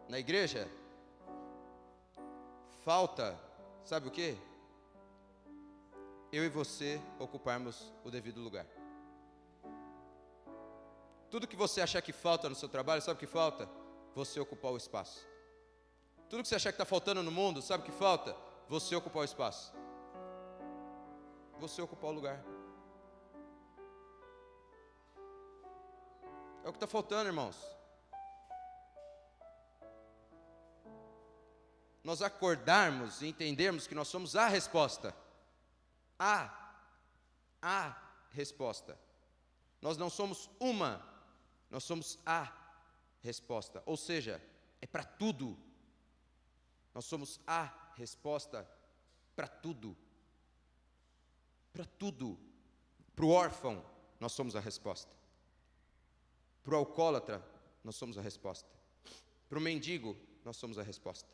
na igreja, falta, sabe o que? Eu e você ocuparmos o devido lugar. Tudo que você achar que falta no seu trabalho, sabe o que falta? Você ocupar o espaço. Tudo que você achar que está faltando no mundo, sabe o que falta? Você ocupar o espaço. Você ocupar o lugar. É o que está faltando, irmãos. Nós acordarmos e entendermos que nós somos a resposta. A. A resposta. Nós não somos uma, nós somos a resposta. Ou seja, é para tudo. Nós somos a resposta para tudo. Para tudo. Para o órfão, nós somos a resposta. Para o alcoólatra, nós somos a resposta. Para o mendigo, nós somos a resposta.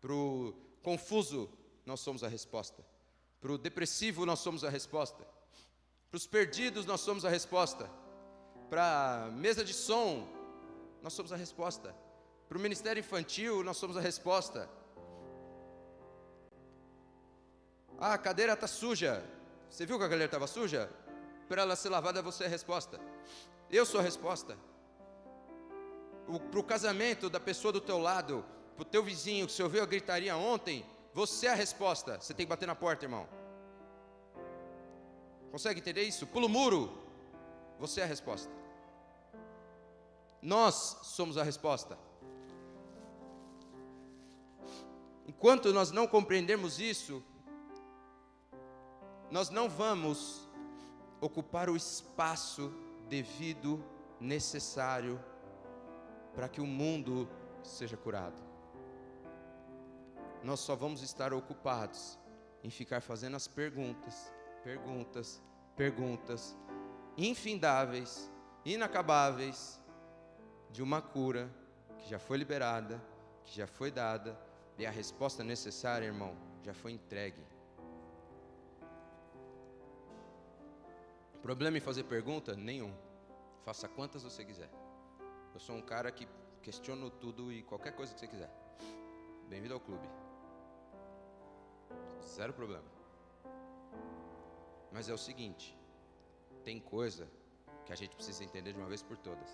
Para o confuso, nós somos a resposta. Para o depressivo, nós somos a resposta. Para os perdidos, nós somos a resposta. Para a mesa de som, nós somos a resposta. Para o ministério infantil, nós somos a resposta. Ah, a cadeira está suja. Você viu que a cadeira estava suja? Para ela ser lavada, você é a resposta. Eu sou a resposta. Para o casamento da pessoa do teu lado, para o teu vizinho que você ouviu a gritaria ontem, você é a resposta. Você tem que bater na porta, irmão. Consegue entender isso? Pula o muro. Você é a resposta. Nós somos a resposta. Enquanto nós não compreendermos isso, nós não vamos ocupar o espaço devido, necessário, para que o mundo seja curado. Nós só vamos estar ocupados em ficar fazendo as perguntas, perguntas, perguntas, infindáveis, inacabáveis, de uma cura que já foi liberada, que já foi dada, e a resposta necessária, irmão, já foi entregue. Problema em fazer pergunta? Nenhum. Faça quantas você quiser. Eu sou um cara que questiono tudo e qualquer coisa que você quiser. Bem-vindo ao clube. Zero problema. Mas é o seguinte: tem coisa que a gente precisa entender de uma vez por todas.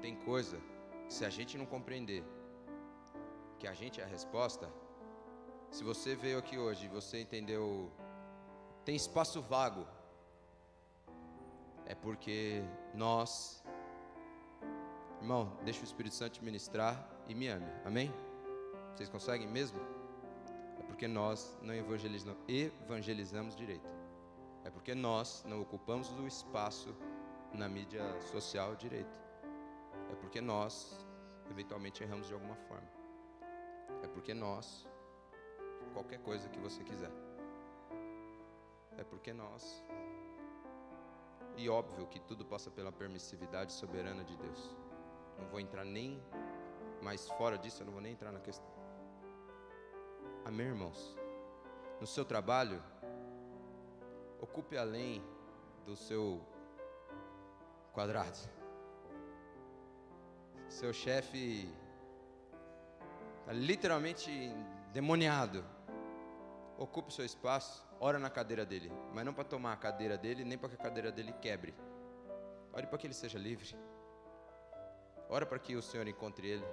Tem coisa que se a gente não compreender que a gente é a resposta, se você veio aqui hoje e você entendeu tem espaço vago, é porque nós, irmão, deixa o Espírito Santo ministrar e me ame, amém? Vocês conseguem mesmo? É porque nós não evangelizamos, evangelizamos direito, é porque nós não ocupamos o espaço na mídia social direito, é porque nós eventualmente erramos de alguma forma, é porque nós, qualquer coisa que você quiser é porque nós. E óbvio que tudo passa pela permissividade soberana de Deus. Não vou entrar nem mais fora disso, eu não vou nem entrar na questão. Amém, irmãos? No seu trabalho, ocupe além do seu quadrado. Seu chefe está literalmente demoniado. Ocupe seu espaço ora na cadeira dele, mas não para tomar a cadeira dele, nem para que a cadeira dele quebre. Ore para que ele seja livre. Ore para que o Senhor encontre ele.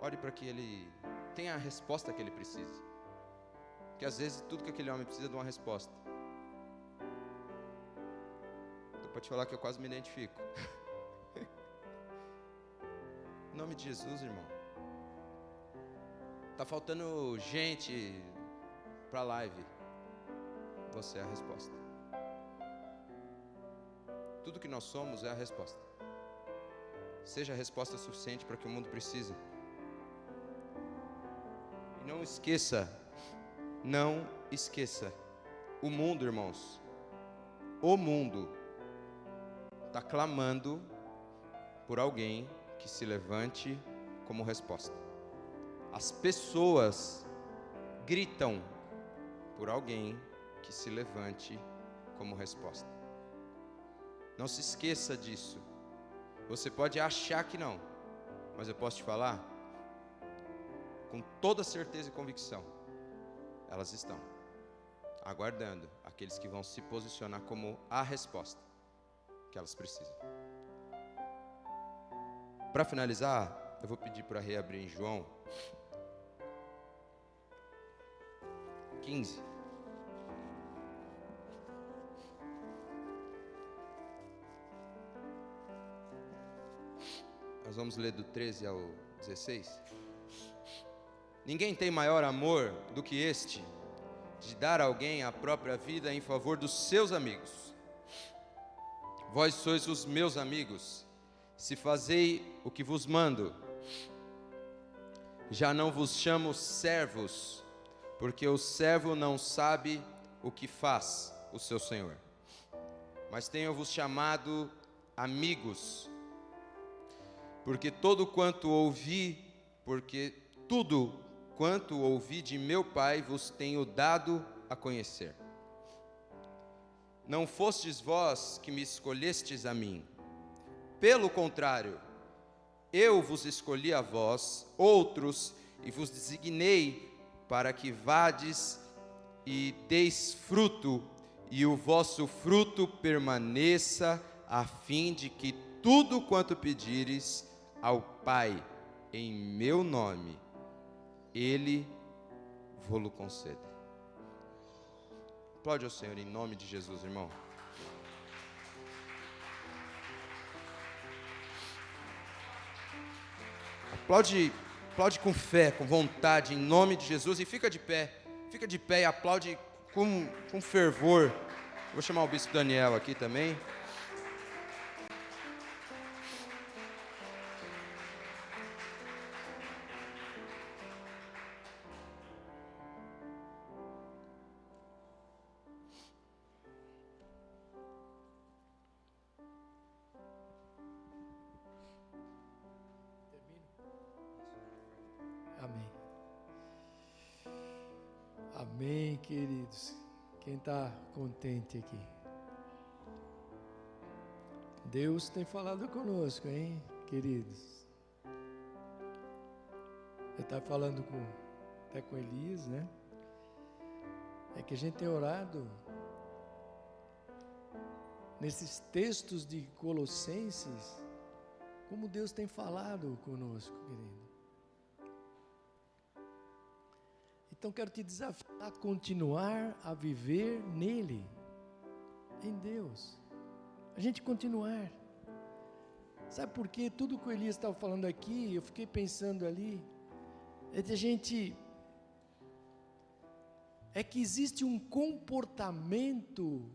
Ore para que ele tenha a resposta que ele precisa. Porque às vezes tudo que aquele homem precisa é de uma resposta. Então pode falar que eu quase me identifico. [laughs] em nome de Jesus, irmão. Tá faltando gente para live. Você é a resposta. Tudo que nós somos é a resposta. Seja a resposta suficiente para que o mundo precise. E não esqueça, não esqueça, o mundo, irmãos, o mundo está clamando por alguém que se levante como resposta. As pessoas gritam por alguém que se levante como resposta. Não se esqueça disso. Você pode achar que não, mas eu posso te falar, com toda certeza e convicção, elas estão aguardando aqueles que vão se posicionar como a resposta que elas precisam. Para finalizar, eu vou pedir para reabrir em João 15. Nós vamos ler do 13 ao 16. Ninguém tem maior amor do que este, de dar alguém a própria vida em favor dos seus amigos. Vós sois os meus amigos, se fazei o que vos mando. Já não vos chamo servos, porque o servo não sabe o que faz o seu senhor. Mas tenho-vos chamado amigos, porque todo quanto ouvi, porque tudo quanto ouvi de meu Pai vos tenho dado a conhecer. Não fostes vós que me escolhestes a mim, pelo contrário, eu vos escolhi a vós, outros, e vos designei para que vades e deis fruto, e o vosso fruto permaneça, a fim de que tudo quanto pedires ao Pai em meu nome, Ele vos conceda. Aplaude ao Senhor em nome de Jesus, irmão. Aplaude aplaude com fé, com vontade, em nome de Jesus, e fica de pé, fica de pé e aplaude com, com fervor. Vou chamar o bispo Daniel aqui também. Está contente aqui. Deus tem falado conosco, hein, queridos? Eu estava falando com, até com Elias, né? É que a gente tem orado nesses textos de Colossenses, como Deus tem falado conosco, querido. Então quero te desafiar a continuar a viver nele, em Deus. A gente continuar. Sabe por quê? Tudo que o Elias estava falando aqui, eu fiquei pensando ali, é de a gente. É que existe um comportamento,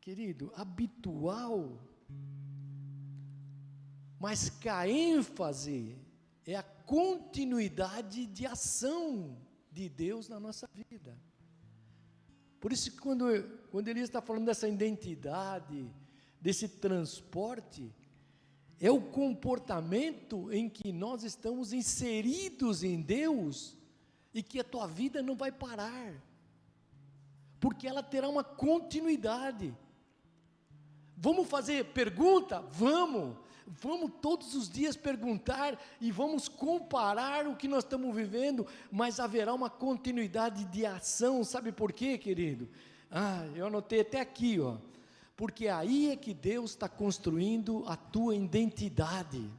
querido, habitual, mas que a ênfase é a continuidade de ação de Deus na nossa vida. Por isso quando, quando ele está falando dessa identidade, desse transporte, é o comportamento em que nós estamos inseridos em Deus e que a tua vida não vai parar, porque ela terá uma continuidade. Vamos fazer pergunta? Vamos. Vamos todos os dias perguntar e vamos comparar o que nós estamos vivendo, mas haverá uma continuidade de ação, sabe por quê, querido? Ah, eu anotei até aqui, ó. Porque aí é que Deus está construindo a tua identidade.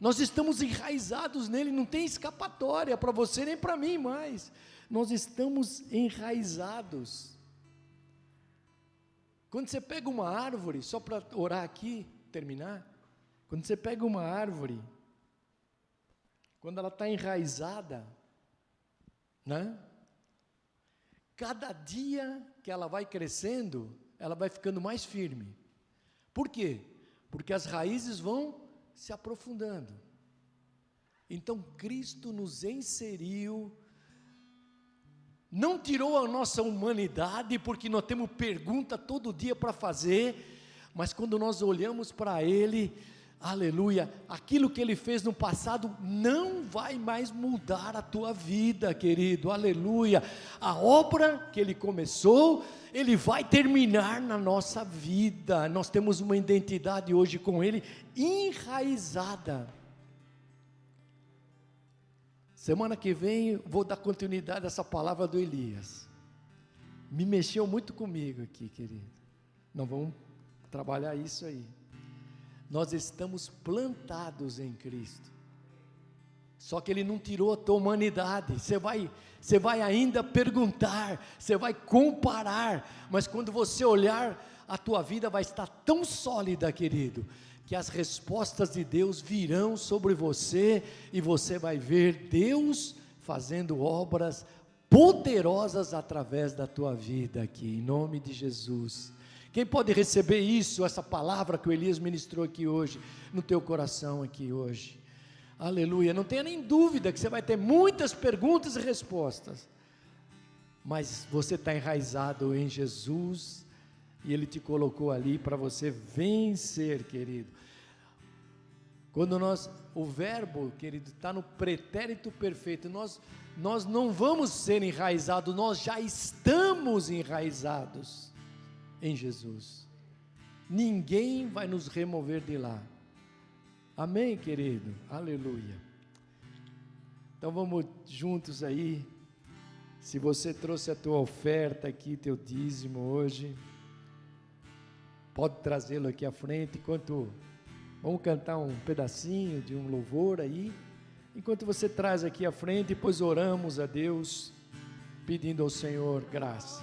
Nós estamos enraizados nele, não tem escapatória para você nem para mim mais. Nós estamos enraizados. Quando você pega uma árvore, só para orar aqui, terminar, quando você pega uma árvore, quando ela está enraizada, né? Cada dia que ela vai crescendo, ela vai ficando mais firme. Por quê? Porque as raízes vão se aprofundando. Então Cristo nos inseriu não tirou a nossa humanidade, porque nós temos pergunta todo dia para fazer, mas quando nós olhamos para Ele, Aleluia. Aquilo que ele fez no passado não vai mais mudar a tua vida, querido. Aleluia. A obra que ele começou, ele vai terminar na nossa vida. Nós temos uma identidade hoje com ele enraizada. Semana que vem vou dar continuidade a essa palavra do Elias. Me mexeu muito comigo aqui, querido. Nós vamos trabalhar isso aí nós estamos plantados em Cristo. Só que ele não tirou a tua humanidade. Você vai, você vai ainda perguntar, você vai comparar, mas quando você olhar, a tua vida vai estar tão sólida, querido, que as respostas de Deus virão sobre você e você vai ver Deus fazendo obras poderosas através da tua vida aqui, em nome de Jesus. Quem pode receber isso, essa palavra que o Elias ministrou aqui hoje, no teu coração aqui hoje? Aleluia. Não tenha nem dúvida que você vai ter muitas perguntas e respostas, mas você está enraizado em Jesus e Ele te colocou ali para você vencer, querido. Quando nós, o verbo, querido, está no pretérito perfeito, nós, nós não vamos ser enraizados, nós já estamos enraizados em Jesus. Ninguém vai nos remover de lá. Amém, querido? Aleluia. Então vamos juntos aí. Se você trouxe a tua oferta aqui, teu dízimo hoje, pode trazê-lo aqui à frente enquanto vamos cantar um pedacinho de um louvor aí. Enquanto você traz aqui à frente, depois oramos a Deus, pedindo ao Senhor graça.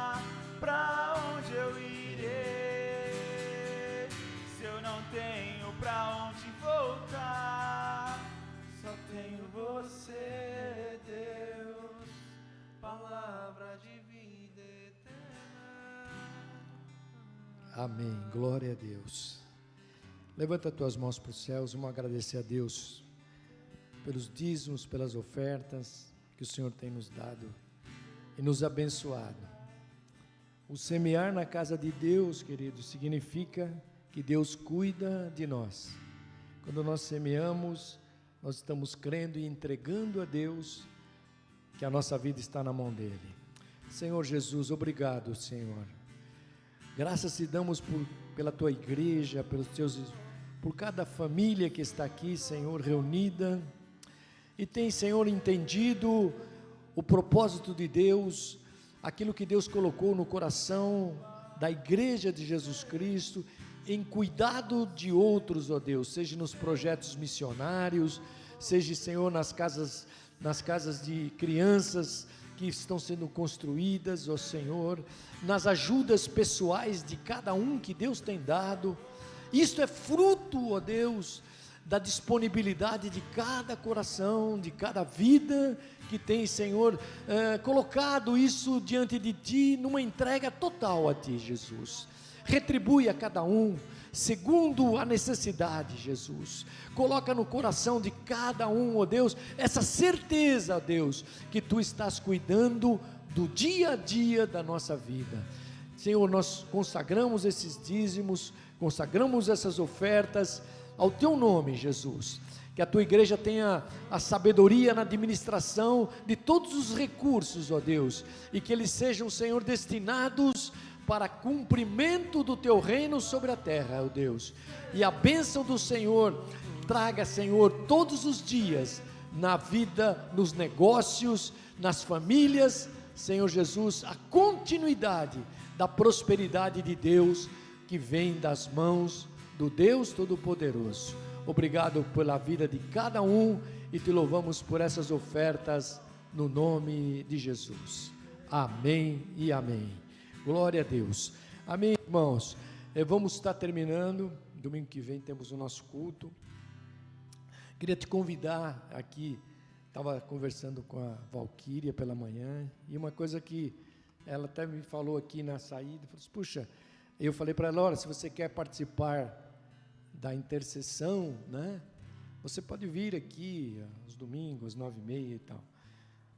Amém. Glória a Deus. Levanta tuas mãos para os céus, vamos agradecer a Deus pelos dízimos, pelas ofertas que o Senhor tem nos dado e nos abençoado. O semear na casa de Deus, querido, significa que Deus cuida de nós. Quando nós semeamos, nós estamos crendo e entregando a Deus que a nossa vida está na mão dele. Senhor Jesus, obrigado, Senhor. Graças te damos por, pela tua igreja, pelos teus por cada família que está aqui, Senhor, reunida. E tem, Senhor, entendido o propósito de Deus, aquilo que Deus colocou no coração da igreja de Jesus Cristo, em cuidado de outros, ó Deus, seja nos projetos missionários, seja, Senhor, nas casas, nas casas de crianças que estão sendo construídas, ó Senhor, nas ajudas pessoais de cada um que Deus tem dado. Isto é fruto, ó Deus, da disponibilidade de cada coração, de cada vida que tem, Senhor, é, colocado isso diante de Ti, numa entrega total a Ti, Jesus. Retribui a cada um, segundo a necessidade, Jesus. Coloca no coração de cada um, ó oh Deus, essa certeza, ó Deus, que Tu estás cuidando do dia a dia da nossa vida. Senhor, nós consagramos esses dízimos, consagramos essas ofertas ao teu nome, Jesus. Que a tua igreja tenha a sabedoria na administração de todos os recursos, ó Deus, e que eles sejam, Senhor, destinados para cumprimento do teu reino sobre a terra, ó Deus. E a bênção do Senhor traga, Senhor, todos os dias na vida, nos negócios, nas famílias, Senhor Jesus, a continuidade da prosperidade de Deus que vem das mãos do Deus Todo-Poderoso. Obrigado pela vida de cada um e te louvamos por essas ofertas no nome de Jesus. Amém e amém. Glória a Deus. Amém, irmãos. Eh, vamos estar terminando. domingo que vem temos o nosso culto. Queria te convidar aqui, estava conversando com a Valquíria pela manhã, e uma coisa que ela até me falou aqui na saída, falou assim, puxa, eu falei para ela, olha, se você quer participar da intercessão, né, você pode vir aqui aos domingos, nove e meia e tal.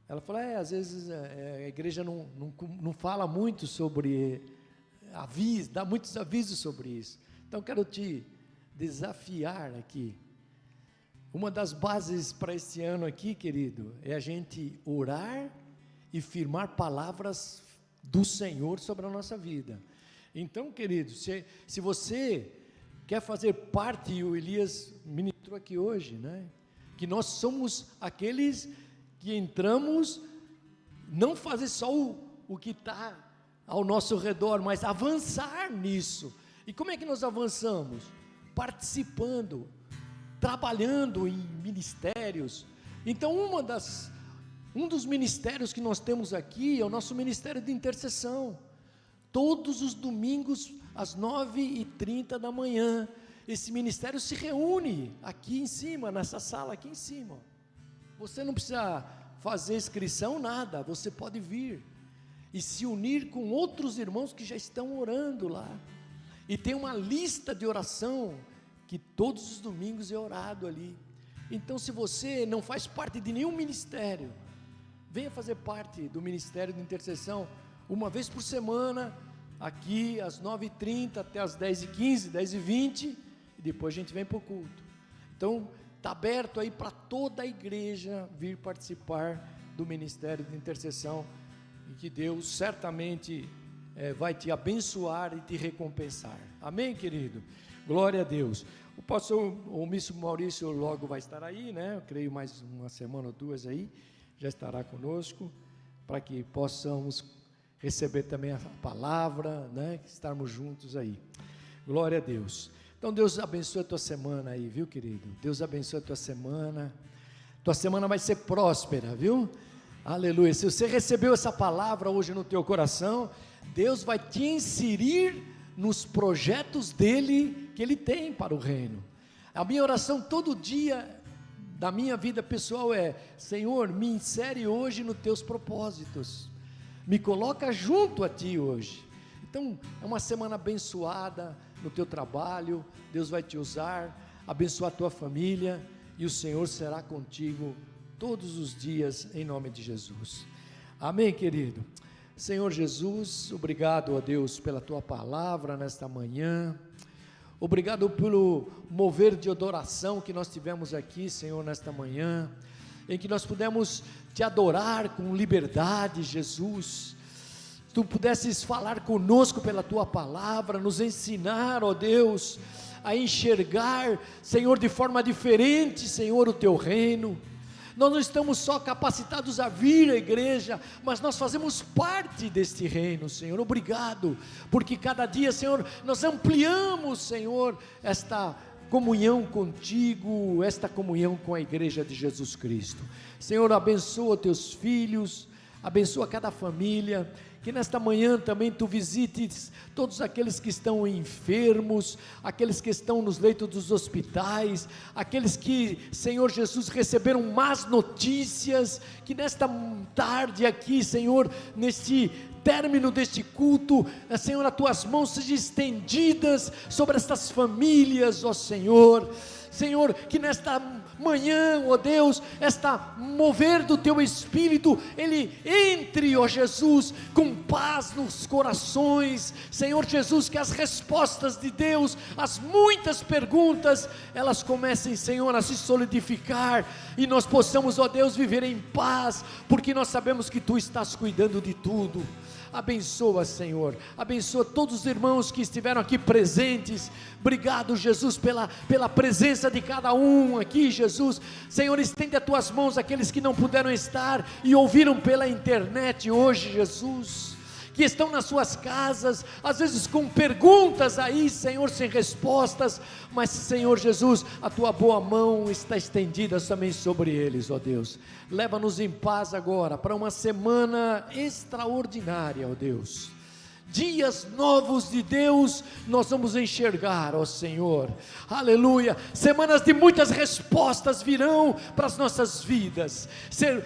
Ela falou, é, às vezes é, a igreja não, não, não fala muito sobre aviso, dá muitos avisos sobre isso. Então quero te desafiar aqui uma das bases para este ano aqui, querido, é a gente orar e firmar palavras do Senhor sobre a nossa vida. Então, querido, se, se você quer fazer parte, e o Elias ministrou aqui hoje, né? Que nós somos aqueles que entramos, não fazer só o, o que está ao nosso redor, mas avançar nisso. E como é que nós avançamos? Participando, trabalhando em ministérios. Então, uma das, um dos ministérios que nós temos aqui é o nosso ministério de intercessão. Todos os domingos, às nove e trinta da manhã, esse ministério se reúne aqui em cima, nessa sala aqui em cima. Você não precisa fazer inscrição, nada, você pode vir e se unir com outros irmãos que já estão orando lá. E tem uma lista de oração que todos os domingos é orado ali. Então, se você não faz parte de nenhum ministério, venha fazer parte do ministério de intercessão uma vez por semana, aqui às 9h30 até às 10h15, 10h20, e depois a gente vem para o culto. Então, está aberto aí para toda a igreja vir participar do ministério de intercessão, e que Deus certamente é, vai te abençoar e te recompensar. Amém, querido? Glória a Deus. O pastor, o Misso Maurício logo vai estar aí, né? Eu creio mais uma semana ou duas aí, já estará conosco, para que possamos receber também a palavra, né? Estarmos juntos aí. Glória a Deus. Então Deus abençoe a tua semana aí, viu, querido? Deus abençoe a tua semana. Tua semana vai ser próspera, viu? Aleluia. Se você recebeu essa palavra hoje no teu coração, Deus vai te inserir nos projetos dele que ele tem para o reino. A minha oração todo dia da minha vida pessoal é: Senhor, me insere hoje nos teus propósitos, me coloca junto a ti hoje. Então, é uma semana abençoada no teu trabalho, Deus vai te usar, abençoar a tua família e o Senhor será contigo todos os dias, em nome de Jesus. Amém, querido? Senhor Jesus, obrigado a Deus pela tua palavra nesta manhã. Obrigado pelo mover de adoração que nós tivemos aqui, Senhor, nesta manhã, em que nós pudemos te adorar com liberdade, Jesus. Tu pudesses falar conosco pela tua palavra, nos ensinar, ó Deus, a enxergar, Senhor, de forma diferente, Senhor, o teu reino nós não estamos só capacitados a vir à igreja, mas nós fazemos parte deste reino, Senhor. Obrigado, porque cada dia, Senhor, nós ampliamos, Senhor, esta comunhão contigo, esta comunhão com a igreja de Jesus Cristo. Senhor, abençoa teus filhos, abençoa cada família, que nesta manhã também tu visites todos aqueles que estão enfermos, aqueles que estão nos leitos dos hospitais, aqueles que, Senhor Jesus, receberam más notícias, que nesta tarde aqui, Senhor, neste término deste culto, Senhor, as tuas mãos sejam estendidas sobre estas famílias, ó Senhor. Senhor, que nesta manhã, ó Deus, esta mover do teu espírito, ele entre, ó Jesus, com paz nos corações. Senhor Jesus, que as respostas de Deus, as muitas perguntas, elas comecem, Senhor, a se solidificar e nós possamos, ó Deus, viver em paz, porque nós sabemos que tu estás cuidando de tudo. Abençoa, Senhor. Abençoa todos os irmãos que estiveram aqui presentes. Obrigado, Jesus, pela, pela presença de cada um aqui, Jesus. Senhor, estende as tuas mãos àqueles que não puderam estar e ouviram pela internet hoje, Jesus que estão nas suas casas, às vezes com perguntas aí, Senhor, sem respostas, mas, Senhor Jesus, a tua boa mão está estendida também sobre eles, ó Deus. Leva-nos em paz agora para uma semana extraordinária, ó Deus. Dias novos de Deus nós vamos enxergar, ó Senhor. Aleluia. Semanas de muitas respostas virão para as nossas vidas.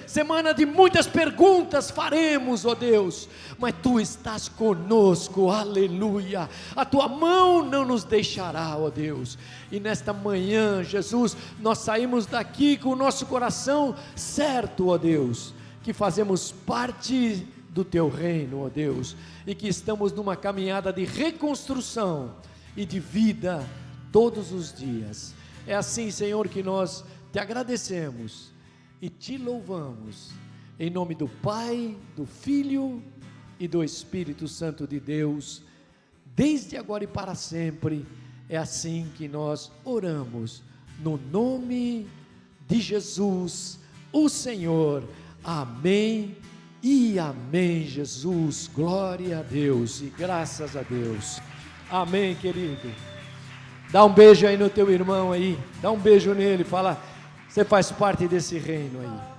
Semana de muitas perguntas faremos, ó Deus. Mas tu estás conosco. Aleluia. A tua mão não nos deixará, ó Deus. E nesta manhã, Jesus, nós saímos daqui com o nosso coração certo, ó Deus, que fazemos parte do teu reino, ó Deus, e que estamos numa caminhada de reconstrução e de vida todos os dias. É assim, Senhor, que nós te agradecemos e te louvamos, em nome do Pai, do Filho e do Espírito Santo de Deus, desde agora e para sempre. É assim que nós oramos, no nome de Jesus, o Senhor. Amém e amém, Jesus. Glória a Deus e graças a Deus. Amém, querido. Dá um beijo aí no teu irmão aí. Dá um beijo nele. Fala, você faz parte desse reino aí.